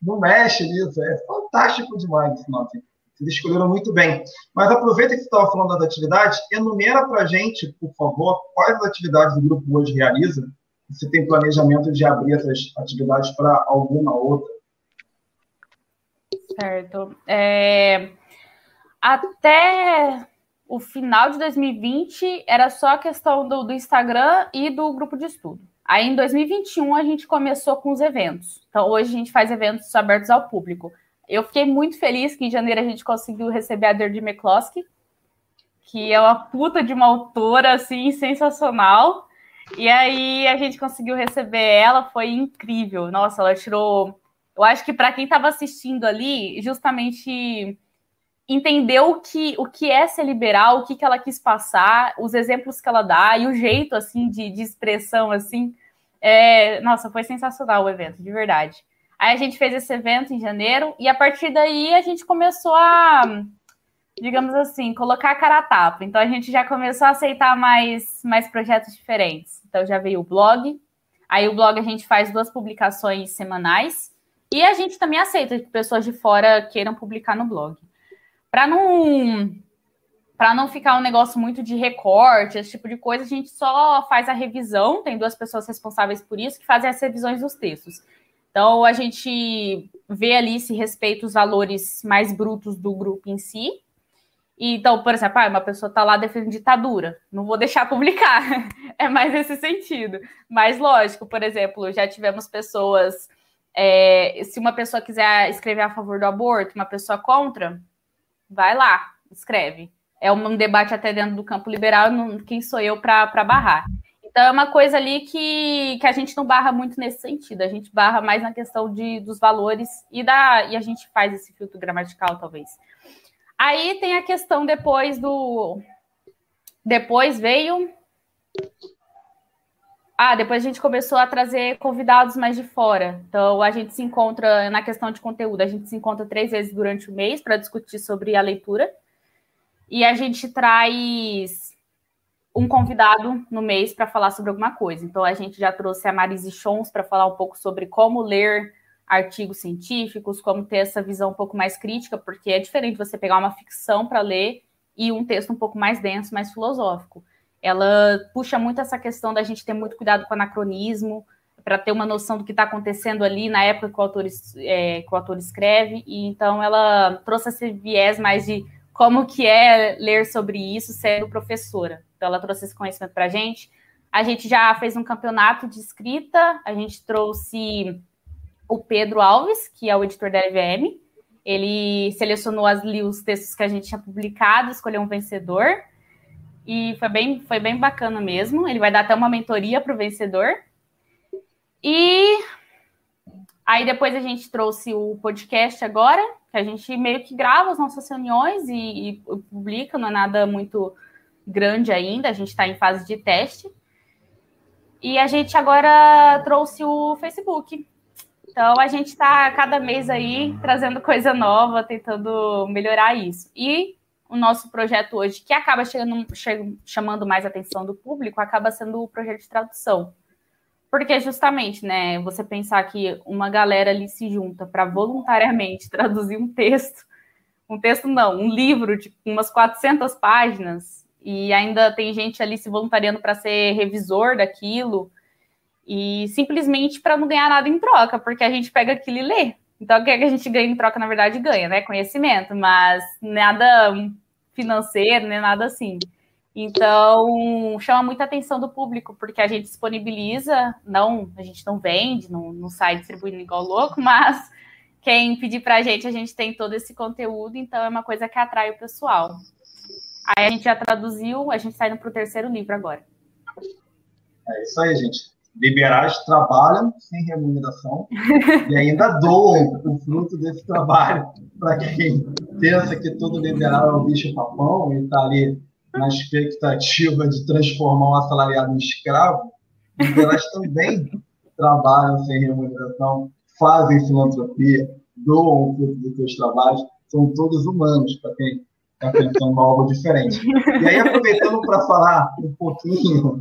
não mexe nisso, é fantástico demais esse nome. Vocês escolheram muito bem. Mas aproveita que você estava falando das atividades, enumera para gente, por favor, quais as atividades o grupo hoje realiza você tem planejamento de abrir essas atividades para alguma outra? Certo. É, até o final de 2020 era só a questão do, do, Instagram e do grupo de estudo. Aí em 2021 a gente começou com os eventos. Então hoje a gente faz eventos abertos ao público. Eu fiquei muito feliz que em janeiro a gente conseguiu receber a Deirdre McCloskey, que é uma puta de uma autora assim sensacional. E aí a gente conseguiu receber ela, foi incrível. Nossa, ela tirou. Eu acho que para quem estava assistindo ali, justamente entendeu o que, o que é ser liberal, o que, que ela quis passar, os exemplos que ela dá e o jeito assim de, de expressão assim. É... Nossa, foi sensacional o evento, de verdade. Aí a gente fez esse evento em janeiro e a partir daí a gente começou a digamos assim, colocar a cara a tapa. Então a gente já começou a aceitar mais, mais projetos diferentes. Então já veio o blog. Aí o blog a gente faz duas publicações semanais. E a gente também aceita que pessoas de fora queiram publicar no blog. Para não para não ficar um negócio muito de recorte, esse tipo de coisa, a gente só faz a revisão, tem duas pessoas responsáveis por isso que fazem as revisões dos textos. Então a gente vê ali se respeita os valores mais brutos do grupo em si, então, por exemplo, ah, uma pessoa está lá defendendo ditadura, não vou deixar publicar. é mais nesse sentido. Mas, lógico, por exemplo, já tivemos pessoas. É, se uma pessoa quiser escrever a favor do aborto, uma pessoa contra, vai lá, escreve. É um debate até dentro do campo liberal, não, quem sou eu para barrar? Então, é uma coisa ali que, que a gente não barra muito nesse sentido, a gente barra mais na questão de, dos valores e, da, e a gente faz esse filtro gramatical, talvez. Aí tem a questão depois do. Depois veio. Ah, depois a gente começou a trazer convidados mais de fora. Então a gente se encontra na questão de conteúdo, a gente se encontra três vezes durante o mês para discutir sobre a leitura. E a gente traz um convidado no mês para falar sobre alguma coisa. Então a gente já trouxe a Marise Chons para falar um pouco sobre como ler artigos científicos, como ter essa visão um pouco mais crítica, porque é diferente você pegar uma ficção para ler e um texto um pouco mais denso, mais filosófico. Ela puxa muito essa questão da gente ter muito cuidado com o anacronismo, para ter uma noção do que está acontecendo ali na época que o, autor, é, que o autor escreve, e então ela trouxe esse viés mais de como que é ler sobre isso sendo professora. Então ela trouxe esse conhecimento para a gente. A gente já fez um campeonato de escrita, a gente trouxe o Pedro Alves, que é o editor da LVM. Ele selecionou os textos que a gente tinha publicado, escolheu um vencedor. E foi bem, foi bem bacana mesmo. Ele vai dar até uma mentoria para o vencedor. E aí depois a gente trouxe o podcast agora, que a gente meio que grava as nossas reuniões e, e publica, não é nada muito grande ainda, a gente está em fase de teste. E a gente agora trouxe o Facebook. Então a gente está cada mês aí trazendo coisa nova, tentando melhorar isso. E o nosso projeto hoje, que acaba chegando, chamando mais atenção do público, acaba sendo o projeto de tradução. Porque justamente, né, você pensar que uma galera ali se junta para voluntariamente traduzir um texto, um texto não, um livro de umas 400 páginas, e ainda tem gente ali se voluntariando para ser revisor daquilo, e simplesmente para não ganhar nada em troca, porque a gente pega aquilo e lê. Então, o que, é que a gente ganha em troca, na verdade, ganha, né? Conhecimento, mas nada financeiro, nem nada assim. Então, chama muita atenção do público, porque a gente disponibiliza, não, a gente não vende, não, não sai distribuindo igual louco, mas quem pedir para a gente, a gente tem todo esse conteúdo, então é uma coisa que atrai o pessoal. Aí a gente já traduziu, a gente está indo para o terceiro livro agora. É isso aí, gente. Liberais trabalham sem remuneração e ainda doam o fruto desse trabalho para quem pensa que todo liberal é um bicho papão e está ali na expectativa de transformar um assalariado em escravo. Liberais também trabalham sem remuneração, fazem filantropia, doam o fruto dos seus trabalhos, são todos humanos, para quem está pensando algo diferente. E aí, aproveitando para falar um pouquinho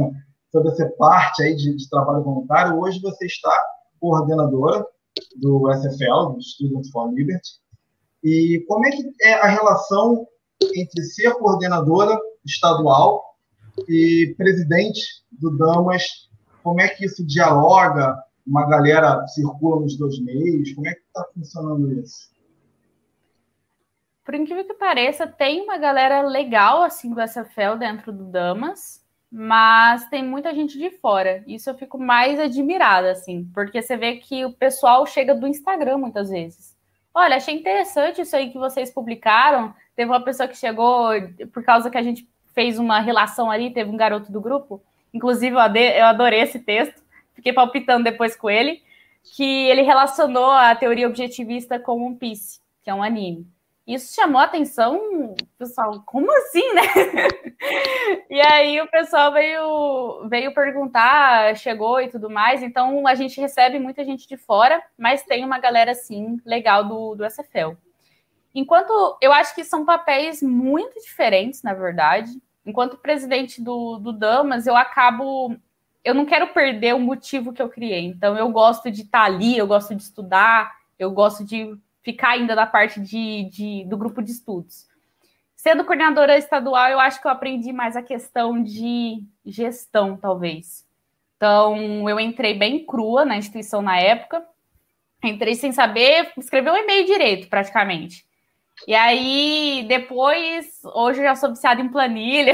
sobre essa parte aí de, de, trabalho voluntário, hoje você está coordenadora do SFL, do Students for Liberty, e como é que é a relação entre ser coordenadora estadual e presidente do Damas? Como é que isso dialoga? Uma galera circula nos dois meios? Como é que está funcionando isso? Por incrível que pareça, tem uma galera legal assim do SFL dentro do Damas, mas tem muita gente de fora. Isso eu fico mais admirada, assim, porque você vê que o pessoal chega do Instagram muitas vezes. Olha, achei interessante isso aí que vocês publicaram. Teve uma pessoa que chegou por causa que a gente fez uma relação ali, teve um garoto do grupo. Inclusive, eu adorei esse texto, fiquei palpitando depois com ele, que ele relacionou a teoria objetivista com One Piece, que é um anime. Isso chamou a atenção, pessoal, como assim, né? e aí o pessoal veio, veio perguntar, chegou e tudo mais. Então a gente recebe muita gente de fora, mas tem uma galera, assim, legal do, do SFL. Enquanto eu acho que são papéis muito diferentes, na verdade. Enquanto presidente do, do Damas, eu acabo. Eu não quero perder o motivo que eu criei. Então, eu gosto de estar ali, eu gosto de estudar, eu gosto de ficar ainda na parte de, de, do grupo de estudos. Sendo coordenadora estadual, eu acho que eu aprendi mais a questão de gestão, talvez. Então, eu entrei bem crua na instituição na época, entrei sem saber escrever um e-mail direito, praticamente. E aí, depois, hoje eu já sou viciada em planilha,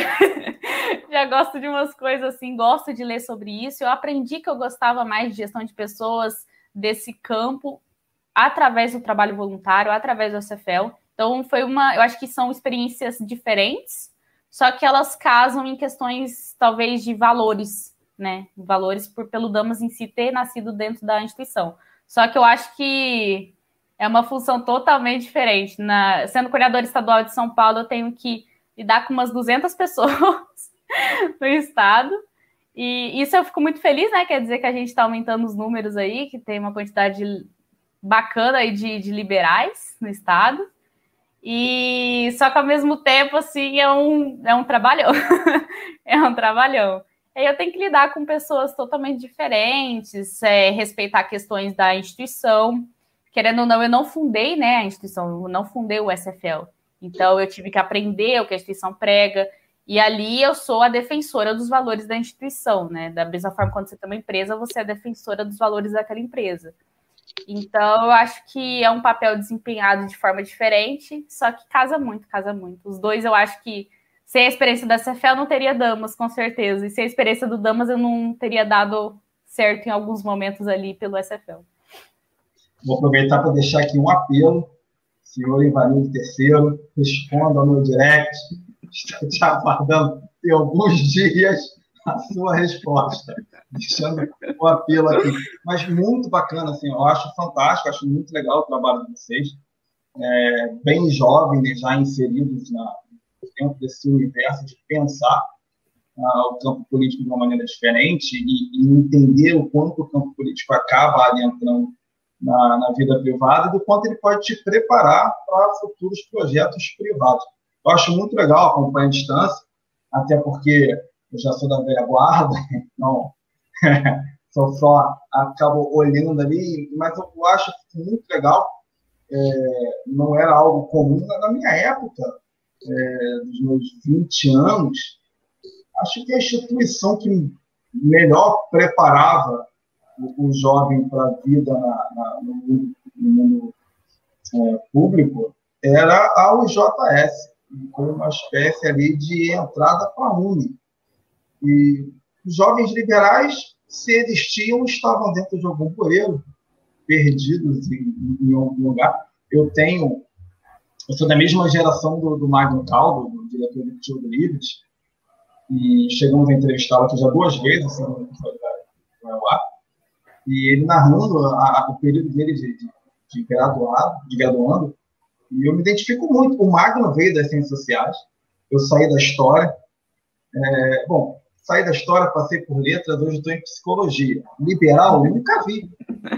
já gosto de umas coisas assim, gosto de ler sobre isso. Eu aprendi que eu gostava mais de gestão de pessoas desse campo através do trabalho voluntário, através do SFL. Então, foi uma. Eu acho que são experiências diferentes, só que elas casam em questões, talvez, de valores, né? Valores por, pelo Damas em si ter nascido dentro da instituição. Só que eu acho que é uma função totalmente diferente. Na, sendo coordenador estadual de São Paulo, eu tenho que lidar com umas 200 pessoas no estado. E isso eu fico muito feliz, né? Quer dizer que a gente está aumentando os números aí, que tem uma quantidade bacana aí de, de liberais no estado. E só que ao mesmo tempo, assim, é um, é um trabalhão. é um trabalhão. Aí eu tenho que lidar com pessoas totalmente diferentes, é, respeitar questões da instituição. Querendo ou não, eu não fundei né, a instituição, eu não fundei o SFL. Então eu tive que aprender o que a instituição prega. E ali eu sou a defensora dos valores da instituição, né? Da mesma forma, quando você tem uma empresa, você é defensora dos valores daquela empresa. Então, eu acho que é um papel desempenhado de forma diferente, só que casa muito, casa muito. Os dois eu acho que sem a experiência da CFL eu não teria damas, com certeza. E sem a experiência do damas eu não teria dado certo em alguns momentos ali pelo SFL. Vou aproveitar para deixar aqui um apelo. Senhor Ivanildo terceiro, responda meu direct. Estou te aguardando em alguns dias a sua resposta. Deixando o apelo aqui. Mas muito bacana, assim, eu acho fantástico, acho muito legal o trabalho de vocês. É, bem jovens, né, já inseridos na, dentro desse universo de pensar uh, o campo político de uma maneira diferente e, e, entender o quanto o campo político acaba adentrando na, na vida privada e do quanto ele pode te preparar para futuros projetos privados. Eu acho muito legal acompanhar a distância, até porque eu já sou da velha guarda, então só, só acabo olhando ali, mas eu acho muito legal. É, não era algo comum na minha época, é, dos meus 20 anos, acho que a instituição que melhor preparava o, o jovem para a vida na, na, no mundo, no mundo é, público era a UJS, foi uma espécie ali de entrada para a Uni. E os jovens liberais, se existiam, estavam dentro de algum poeiro, perdidos em, em algum lugar. Eu tenho eu sou da mesma geração do, do Magno Caldo, do diretor do Tio Livres, e chegamos a entrevistá-lo aqui já duas vezes, assim, no ar, e ele narrando a, a, o período dele de, de, de, graduado, de graduando, e eu me identifico muito. O Magno veio das ciências sociais, eu saí da história. É, bom, saí da história, passei por letras, hoje estou em psicologia. Liberal, eu nunca vi.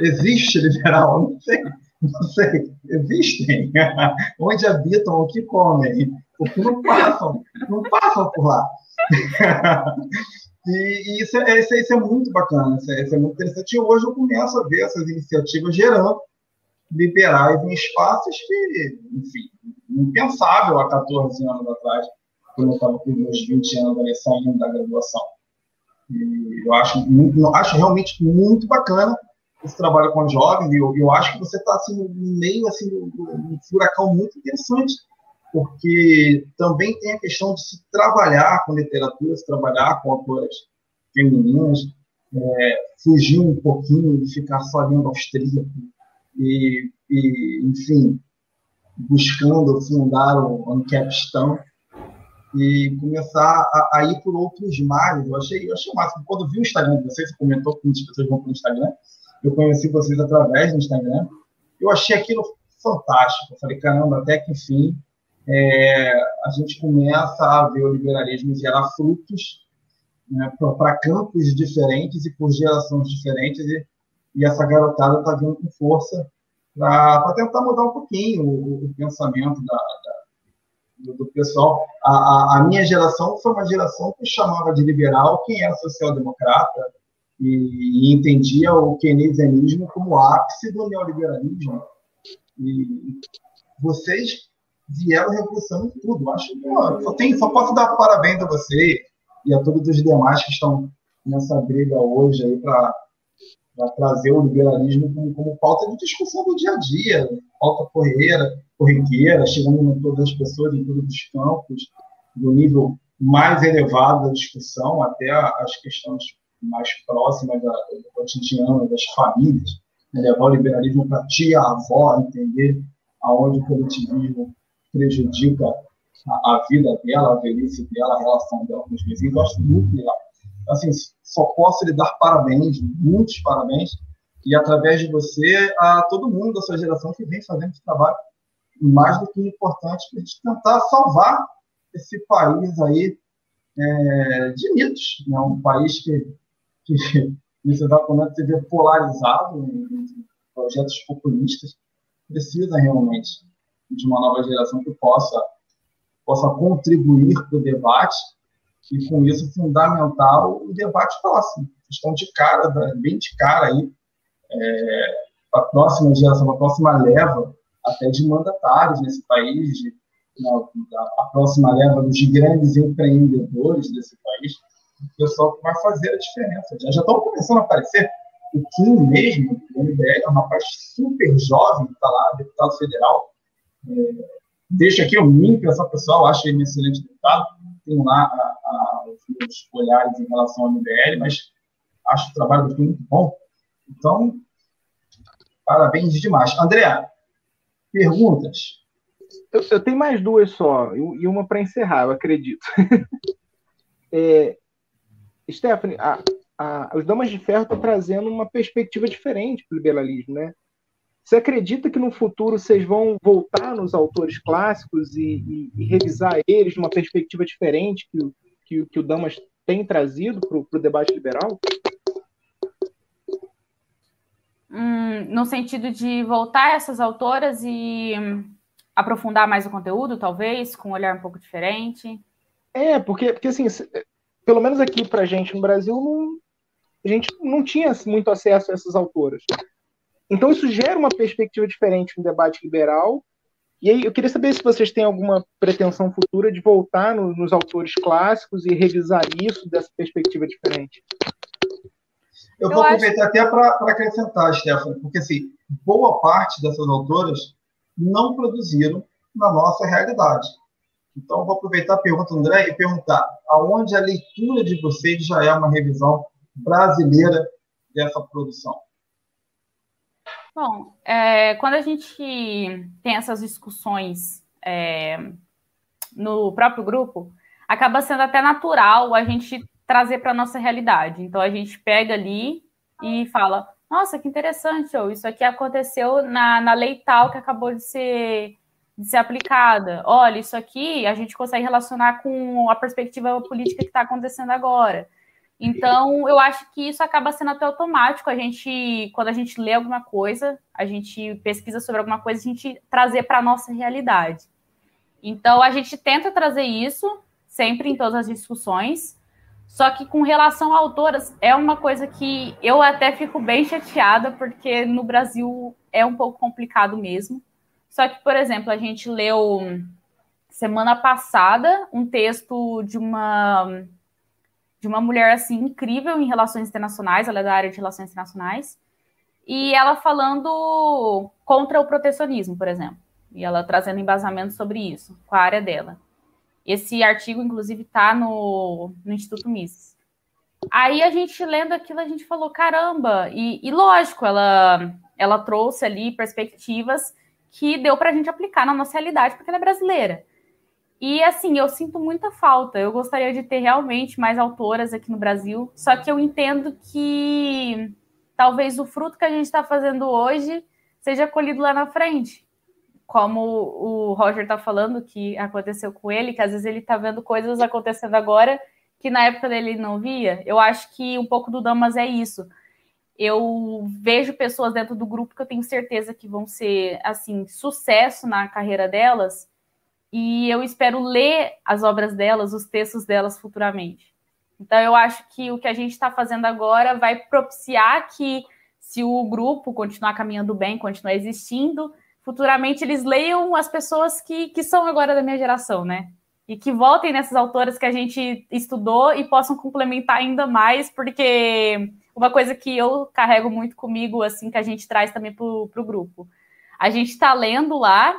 Existe liberal? Não sei. Não sei. Existem. Onde habitam, o que comem. Porque não passam, não passam por lá. E, e isso, é, isso, é, isso, é, muito bacana, isso é, isso é, muito interessante. E hoje eu começo a ver essas iniciativas gerando liberais em espaços que, enfim, impensável há 14 anos atrás, quando eu estava com meus 20 anos ali, saindo da graduação. E eu acho, muito, acho realmente muito bacana esse trabalho com jovens, e eu, eu acho que você está assim, no meio assim, de um furacão muito interessante, porque também tem a questão de se trabalhar com literatura, se trabalhar com autoras femininas, é, fugir um pouquinho de ficar só lendo austríaco, e, e, enfim, buscando fundar o Ancapistão e começar a, a, ir por outros mares. Eu achei, eu achei o máximo. Quando vi o Instagram de vocês, você comentou que muitas pessoas vão para o Instagram, eu conheci vocês através do Instagram, eu achei aquilo fantástico. Eu falei, caramba, até que enfim, é, a gente começa a ver o liberalismo gerar frutos né, para campos diferentes e por gerações diferentes, e, e essa garotada está vindo com força para tentar mudar um pouquinho o, o pensamento da, do, pessoal. A, a, a, minha geração foi uma geração que chamava de liberal quem era social-democrata e, e, entendia o keynesianismo como ápice do neoliberalismo. E vocês vieram revolucionando tudo. Acho que só, tem, só posso dar parabéns a você e a todos os demais que estão nessa briga hoje aí para trazer o liberalismo como, como, pauta de discussão do dia a dia, pauta correira, corriqueira, chegando em todas as pessoas, em todos os campos, do nível mais elevado da discussão até as questões mais próximas da, do cotidiano, das famílias, né? levar o liberalismo para tia, avó, entender aonde o coletivismo prejudica a, a, vida dela, a velhice dela, a relação dela com os vizinhos. Acho muito legal. Assim, só posso lhe dar parabéns, muitos parabéns, e através de você, a todo mundo da sua geração que vem fazendo esse trabalho mais do que importante para a gente tentar salvar esse país aí é, de mitos, né? um país que, que nesse exato momento se vê polarizado em projetos populistas, precisa realmente de uma nova geração que possa, possa contribuir para o debate e, com isso, fundamental o debate próximo. Estão de cara, bem de cara aí, é, a próxima geração, a próxima leva até de mandatários nesse país, de, a próxima leva dos grandes empreendedores desse país, o pessoal que vai fazer a diferença. Já, estão começando a aparecer. O Kim mesmo, do MBL, é um rapaz super jovem, está lá, deputado federal, deixa aqui o link para essa pessoa, eu acho ele um excelente deputado. Tenho lá a, a, os olhares em relação ao MBL, mas acho o trabalho do muito bom. Então, parabéns demais. André, perguntas? Eu, eu tenho mais duas só, e uma para encerrar, eu acredito. é, Stephanie, a, a, os Damas de Ferro estão trazendo uma perspectiva diferente para o liberalismo, né? Você acredita que no futuro vocês vão voltar nos autores clássicos e, e, e revisar eles de uma perspectiva diferente que, que, que o Damas tem trazido para o debate liberal? Hum, no sentido de voltar essas autoras e aprofundar mais o conteúdo, talvez, com um olhar um pouco diferente? É, porque, porque assim, pelo menos aqui para a gente no Brasil, não, a gente não tinha muito acesso a essas autoras. Então isso gera uma perspectiva diferente no debate liberal. E aí eu queria saber se vocês têm alguma pretensão futura de voltar no, nos autores clássicos e revisar isso dessa perspectiva diferente. Eu, eu vou aproveitar até para acrescentar, Stefano, porque assim, boa parte dessas autoras não produziram na nossa realidade. Então, eu vou aproveitar a pergunta do André e perguntar aonde a leitura de vocês já é uma revisão brasileira dessa produção. Bom, é, quando a gente tem essas discussões é, no próprio grupo, acaba sendo até natural a gente trazer para a nossa realidade. Então, a gente pega ali e fala: nossa, que interessante, ou isso aqui aconteceu na, na lei tal que acabou de ser, de ser aplicada. Olha, isso aqui a gente consegue relacionar com a perspectiva política que está acontecendo agora. Então, eu acho que isso acaba sendo até automático. A gente, quando a gente lê alguma coisa, a gente pesquisa sobre alguma coisa, a gente trazer para a nossa realidade. Então, a gente tenta trazer isso sempre em todas as discussões, só que com relação a autoras, é uma coisa que eu até fico bem chateada, porque no Brasil é um pouco complicado mesmo. Só que, por exemplo, a gente leu semana passada um texto de uma de uma mulher assim incrível em relações internacionais, ela é da área de relações internacionais, e ela falando contra o protecionismo, por exemplo, e ela trazendo embasamento sobre isso, com a área dela. Esse artigo, inclusive, está no, no Instituto Mises. Aí a gente lendo aquilo, a gente falou, caramba, e, e lógico, ela, ela trouxe ali perspectivas que deu para a gente aplicar na nossa realidade, porque ela é brasileira. E assim, eu sinto muita falta. Eu gostaria de ter realmente mais autoras aqui no Brasil, só que eu entendo que talvez o fruto que a gente está fazendo hoje seja colhido lá na frente como o Roger está falando que aconteceu com ele, que às vezes ele está vendo coisas acontecendo agora que na época dele ele não via. Eu acho que um pouco do Damas é isso. Eu vejo pessoas dentro do grupo que eu tenho certeza que vão ser assim sucesso na carreira delas, e eu espero ler as obras delas, os textos delas futuramente. Então eu acho que o que a gente está fazendo agora vai propiciar que se o grupo continuar caminhando bem, continuar existindo, futuramente eles leiam as pessoas que, que são agora da minha geração, né? E que voltem nessas autoras que a gente estudou e possam complementar ainda mais, porque uma coisa que eu carrego muito comigo, assim, que a gente traz também para o grupo. A gente está lendo lá,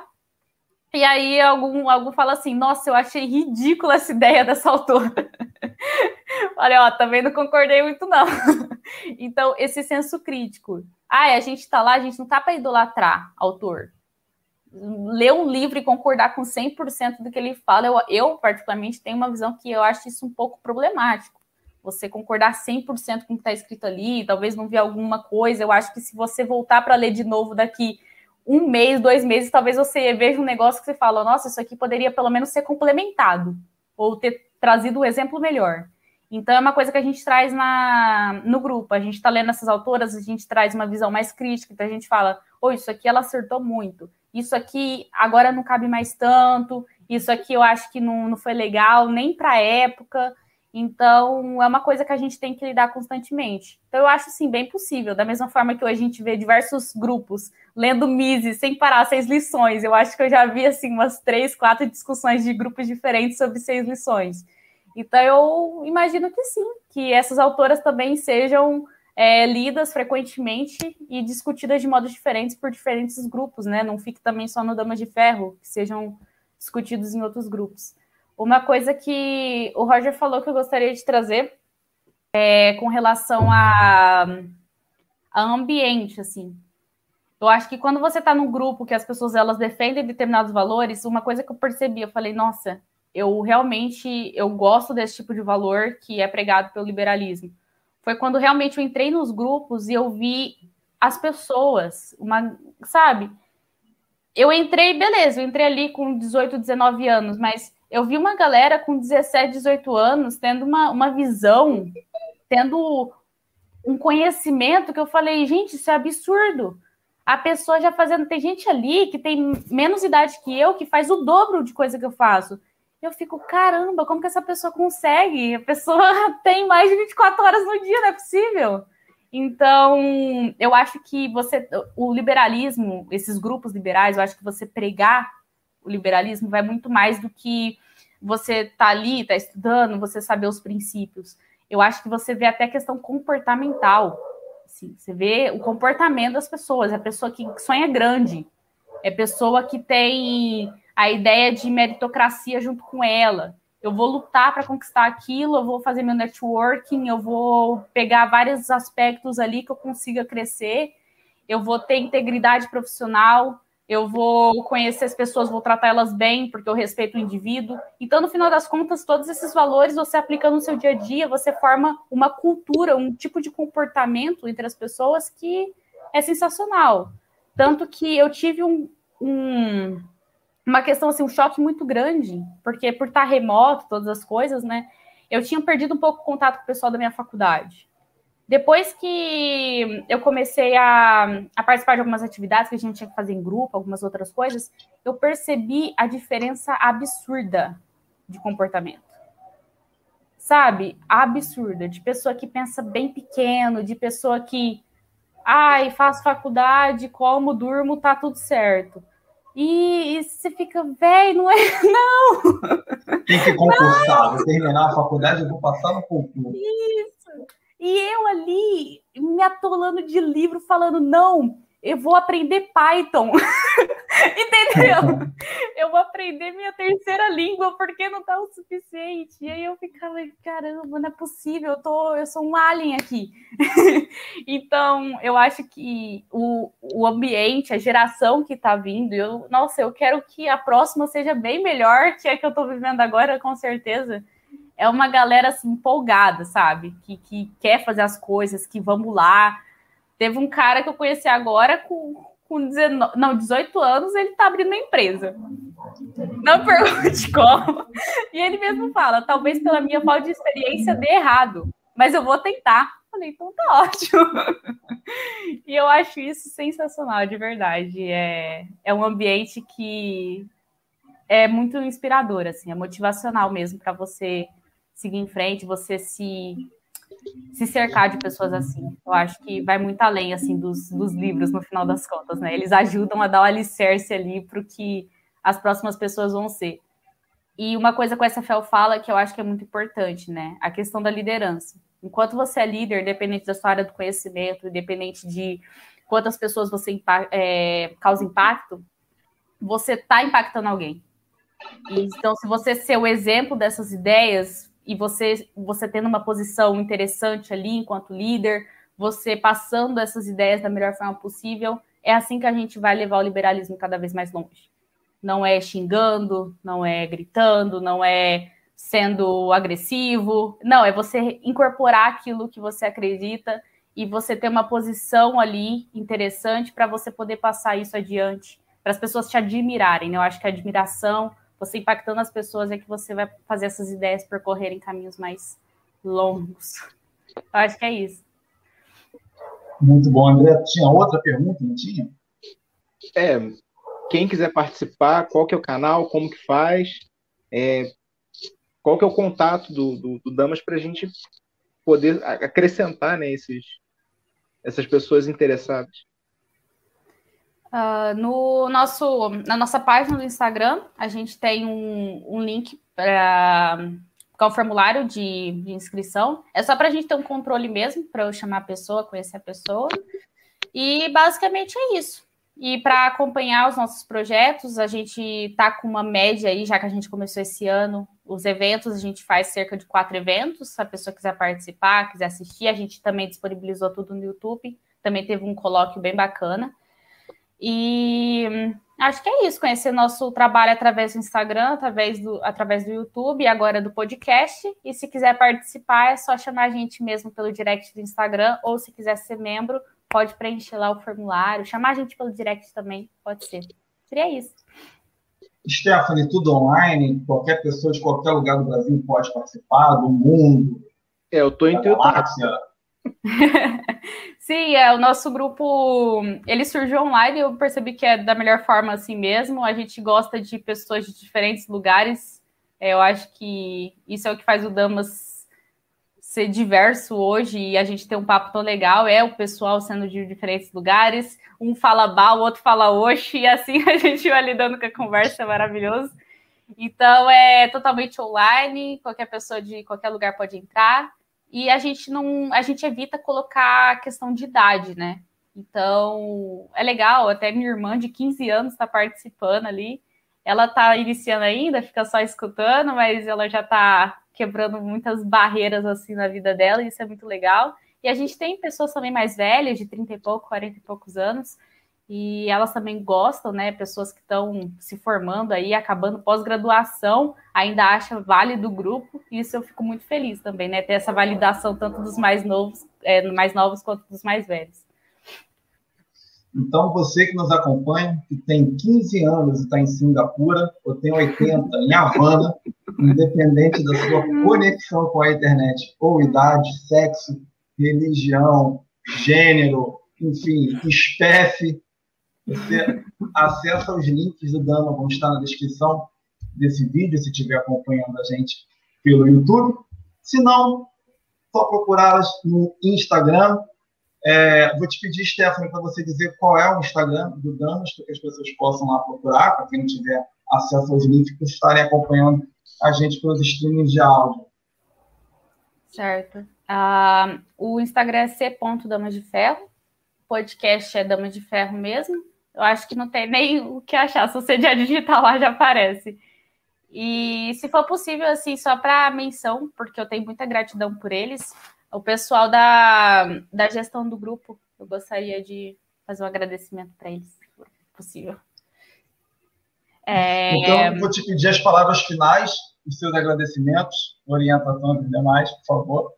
e aí algum, algum fala assim, nossa, eu achei ridícula essa ideia dessa autora. Olha, ó, também não concordei muito, não. então, esse senso crítico. Ah, a gente está lá, a gente não tá para idolatrar autor ler um livro e concordar com 100% do que ele fala, eu, eu, particularmente tenho uma visão que eu acho isso um pouco problemático. Você concordar 100% com o que está escrito ali, talvez não ver alguma coisa. Eu acho que se você voltar para ler de novo daqui um mês, dois meses, talvez você veja um negócio que você fala, nossa, isso aqui poderia pelo menos ser complementado, ou ter trazido um exemplo melhor. Então é uma coisa que a gente traz na, no grupo. A gente está lendo essas autoras, a gente traz uma visão mais crítica, então a gente fala, oh, isso aqui ela acertou muito isso aqui agora não cabe mais tanto, isso aqui eu acho que não, não foi legal nem para a época. Então, é uma coisa que a gente tem que lidar constantemente. Então, eu acho, assim, bem possível. Da mesma forma que hoje a gente vê diversos grupos lendo Mises sem parar seis lições. Eu acho que eu já vi, assim, umas três, quatro discussões de grupos diferentes sobre seis lições. Então, eu imagino que sim, que essas autoras também sejam é, lidas frequentemente e discutidas de modos diferentes por diferentes grupos, né? Não fique também só no Damas de Ferro, que sejam discutidos em outros grupos. Uma coisa que o Roger falou que eu gostaria de trazer é com relação a, a ambiente, assim. Eu acho que quando você está num grupo que as pessoas elas defendem determinados valores, uma coisa que eu percebi, eu falei, nossa, eu realmente eu gosto desse tipo de valor que é pregado pelo liberalismo. Foi quando realmente eu entrei nos grupos e eu vi as pessoas, uma, sabe? Eu entrei, beleza, eu entrei ali com 18, 19 anos, mas eu vi uma galera com 17, 18 anos tendo uma, uma visão, tendo um conhecimento que eu falei, gente, isso é absurdo. A pessoa já fazendo. Tem gente ali que tem menos idade que eu, que faz o dobro de coisa que eu faço. Eu fico, caramba, como que essa pessoa consegue? A pessoa tem mais de 24 horas no dia, não é possível. Então, eu acho que você, o liberalismo, esses grupos liberais, eu acho que você pregar o liberalismo vai muito mais do que você tá ali, tá estudando, você saber os princípios. Eu acho que você vê até questão comportamental. Assim, você vê o comportamento das pessoas. É a pessoa que sonha grande, é pessoa que tem a ideia de meritocracia junto com ela. Eu vou lutar para conquistar aquilo, eu vou fazer meu networking, eu vou pegar vários aspectos ali que eu consiga crescer, eu vou ter integridade profissional, eu vou conhecer as pessoas, vou tratar elas bem, porque eu respeito o indivíduo. Então, no final das contas, todos esses valores você aplica no seu dia a dia, você forma uma cultura, um tipo de comportamento entre as pessoas que é sensacional. Tanto que eu tive um, um uma questão, assim, um choque muito grande, porque por estar remoto, todas as coisas, né? Eu tinha perdido um pouco o contato com o pessoal da minha faculdade. Depois que eu comecei a, a, participar de algumas atividades que a gente tinha que fazer em grupo, algumas outras coisas, eu percebi a diferença absurda de comportamento. Sabe? Absurda. De pessoa que pensa bem pequeno, de pessoa que, ai, faço faculdade, como, durmo, tá tudo certo. E, e você fica, velho, não é, não! Tem que concursar, terminar a faculdade, eu vou passar no concurso. E eu ali me atolando de livro, falando, não, eu vou aprender Python. Entendeu? eu vou aprender minha terceira língua porque não tá o suficiente. E aí eu ficava, caramba, não é possível, eu, tô, eu sou um alien aqui. então, eu acho que o, o ambiente, a geração que tá vindo, eu, nossa, eu quero que a próxima seja bem melhor que a que eu tô vivendo agora, com certeza é uma galera assim, empolgada, sabe? Que, que quer fazer as coisas, que vamos lá. Teve um cara que eu conheci agora com, com 19, não, 18 anos, ele tá abrindo uma empresa. Não pergunte como. E ele mesmo fala: talvez pela minha falta de experiência dê errado, mas eu vou tentar. Falei, então tá ótimo. e eu acho isso sensacional, de verdade. É, é um ambiente que é muito inspirador, assim, é motivacional mesmo para você seguir em frente, você se se cercar de pessoas assim. Eu acho que vai muito além assim dos, dos livros no final das contas, né? Eles ajudam a dar o alicerce ali para o que as próximas pessoas vão ser. E uma coisa que o SFL fala que eu acho que é muito importante, né? A questão da liderança. Enquanto você é líder, independente da sua área do conhecimento, independente de quantas pessoas você é, causa impacto, você está impactando alguém. Então, se você ser o exemplo dessas ideias, e você, você tendo uma posição interessante ali enquanto líder, você passando essas ideias da melhor forma possível, é assim que a gente vai levar o liberalismo cada vez mais longe. Não é xingando, não é gritando, não é sendo agressivo, não, é você incorporar aquilo que você acredita e você ter uma posição ali interessante para você poder passar isso adiante, para as pessoas te admirarem. Né? Eu acho que a admiração você impactando as pessoas é que você vai fazer essas ideias percorrerem caminhos mais longos. Eu acho que é isso. Muito bom, André. Tinha outra pergunta, não tinha? É, quem quiser participar, qual que é o canal, como que faz, é, qual que é o contato do, do, do Damas para a gente poder acrescentar né, esses, essas pessoas interessadas. Uh, no nosso, na nossa página do Instagram, a gente tem um, um link para é o formulário de, de, inscrição. É só para a gente ter um controle mesmo, para eu chamar a pessoa, conhecer a pessoa. E basicamente é isso. E para acompanhar os nossos projetos, a gente está com uma média aí, já que a gente começou esse ano, os eventos, a gente faz cerca de quatro eventos. Se a pessoa quiser participar, quiser assistir, a gente também disponibilizou tudo no YouTube. Também teve um colóquio bem bacana. E hum, acho que é isso, conhecer nosso trabalho através do Instagram, através do, através do YouTube e agora do podcast. E se quiser participar, é só chamar a gente mesmo pelo direct do Instagram, ou se quiser ser membro, pode preencher lá o formulário, chamar a gente pelo direct também, pode ser. Seria isso. Stephanie, tudo online, qualquer pessoa de qualquer lugar do Brasil pode participar, do mundo. É, eu estou em Teutônia. Sim, é, o nosso grupo, ele surgiu online, eu percebi que é da melhor forma assim mesmo, a gente gosta de pessoas de diferentes lugares, é, eu acho que isso é o que faz o Damas ser diverso hoje e a gente ter um papo tão legal, é o pessoal sendo de diferentes lugares, um fala Ba, o outro fala Oxi, e assim a gente vai lidando com a conversa, é maravilhoso. Então é totalmente online, qualquer pessoa de qualquer lugar pode entrar e a gente não, a gente evita colocar a questão de idade, né? Então, é legal, até minha irmã de 15 anos está participando ali. Ela está iniciando ainda, fica só escutando, mas ela já está quebrando muitas barreiras assim na vida dela, e isso é muito legal. E a gente tem pessoas também mais velhas, de 30 e pouco, 40 e poucos anos, e elas também gostam, né? Pessoas que estão se formando aí, acabando pós-graduação, ainda acham válido o grupo, e isso eu fico muito feliz também, né? Ter essa validação tanto dos mais novos, é, mais novos quanto dos mais velhos. Então, você que nos acompanha, que tem 15 anos e está em Singapura, ou tem 80 em Havana, independente da sua conexão com a internet, ou idade, sexo, religião, gênero, enfim, espécie, você acessa os links do Dama, vão estar na descrição desse vídeo, se estiver acompanhando a gente pelo YouTube. Se não, só procurá-las no Instagram. É, vou te pedir, Stephanie, para você dizer qual é o Instagram do Damas, para que as pessoas possam lá procurar, para quem não tiver acesso aos links, para estarem acompanhando a gente pelos streamings de áudio. Certo. Uh, o Instagram é c.damas de ferro, o podcast é Damas de Ferro mesmo. Eu acho que não tem nem o que achar. Se você já digitar lá, já aparece. E se for possível, assim, só para menção, porque eu tenho muita gratidão por eles, o pessoal da, da gestão do grupo, eu gostaria de fazer um agradecimento para eles, se for possível. É... Então, vou te pedir as palavras finais, os seus agradecimentos, orientação e demais, por favor.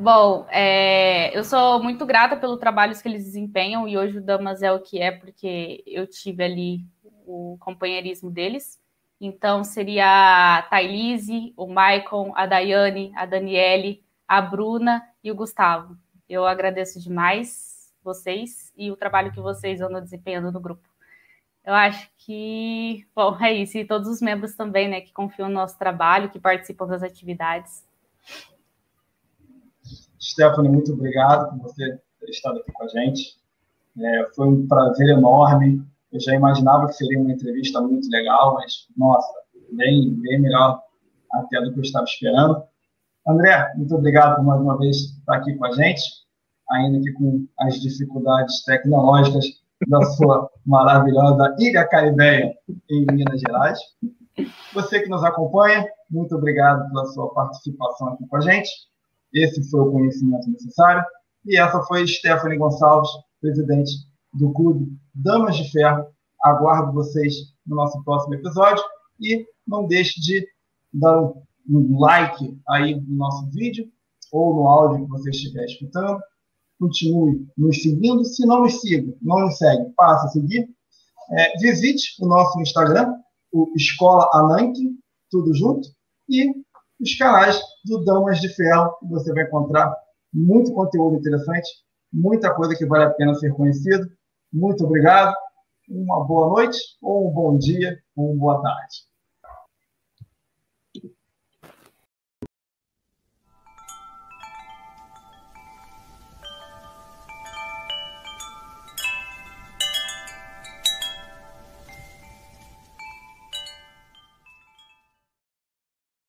Bom, é, eu sou muito grata pelo trabalho que eles desempenham e hoje o Damas é o que é porque eu tive ali o companheirismo deles. Então seria a Thailise, o Maicon, a Daiane, a Daniele, a Bruna e o Gustavo. Eu agradeço demais vocês e o trabalho que vocês andam desempenhando no grupo. Eu acho que, bom, é isso. E todos os membros também, né, que confiam no nosso trabalho, que participam das atividades. Stephanie, muito obrigado por você ter estado aqui com a gente. É, foi um prazer enorme. Eu já imaginava que seria uma entrevista muito legal, mas, nossa, bem, bem melhor até do que eu estava esperando. André, muito obrigado por mais uma vez estar aqui com a gente, ainda que com as dificuldades tecnológicas da sua maravilhosa Ilha Caribeia em Minas Gerais. Você que nos acompanha, muito obrigado pela sua participação aqui com a gente. Esse foi o conhecimento necessário. E essa foi Stephanie Gonçalves, presidente do Clube Damas de Ferro. Aguardo vocês no nosso próximo episódio. E não deixe de dar um like aí no nosso vídeo ou no áudio que você estiver escutando. Continue nos seguindo. Se não nos siga, não nos segue, passe a seguir. É, visite o nosso Instagram, o Escola Ananke, tudo junto. E os canais do Damas de Ferro, você vai encontrar muito conteúdo interessante, muita coisa que vale a pena ser conhecido. Muito obrigado, uma boa noite, ou um bom dia, ou uma boa tarde.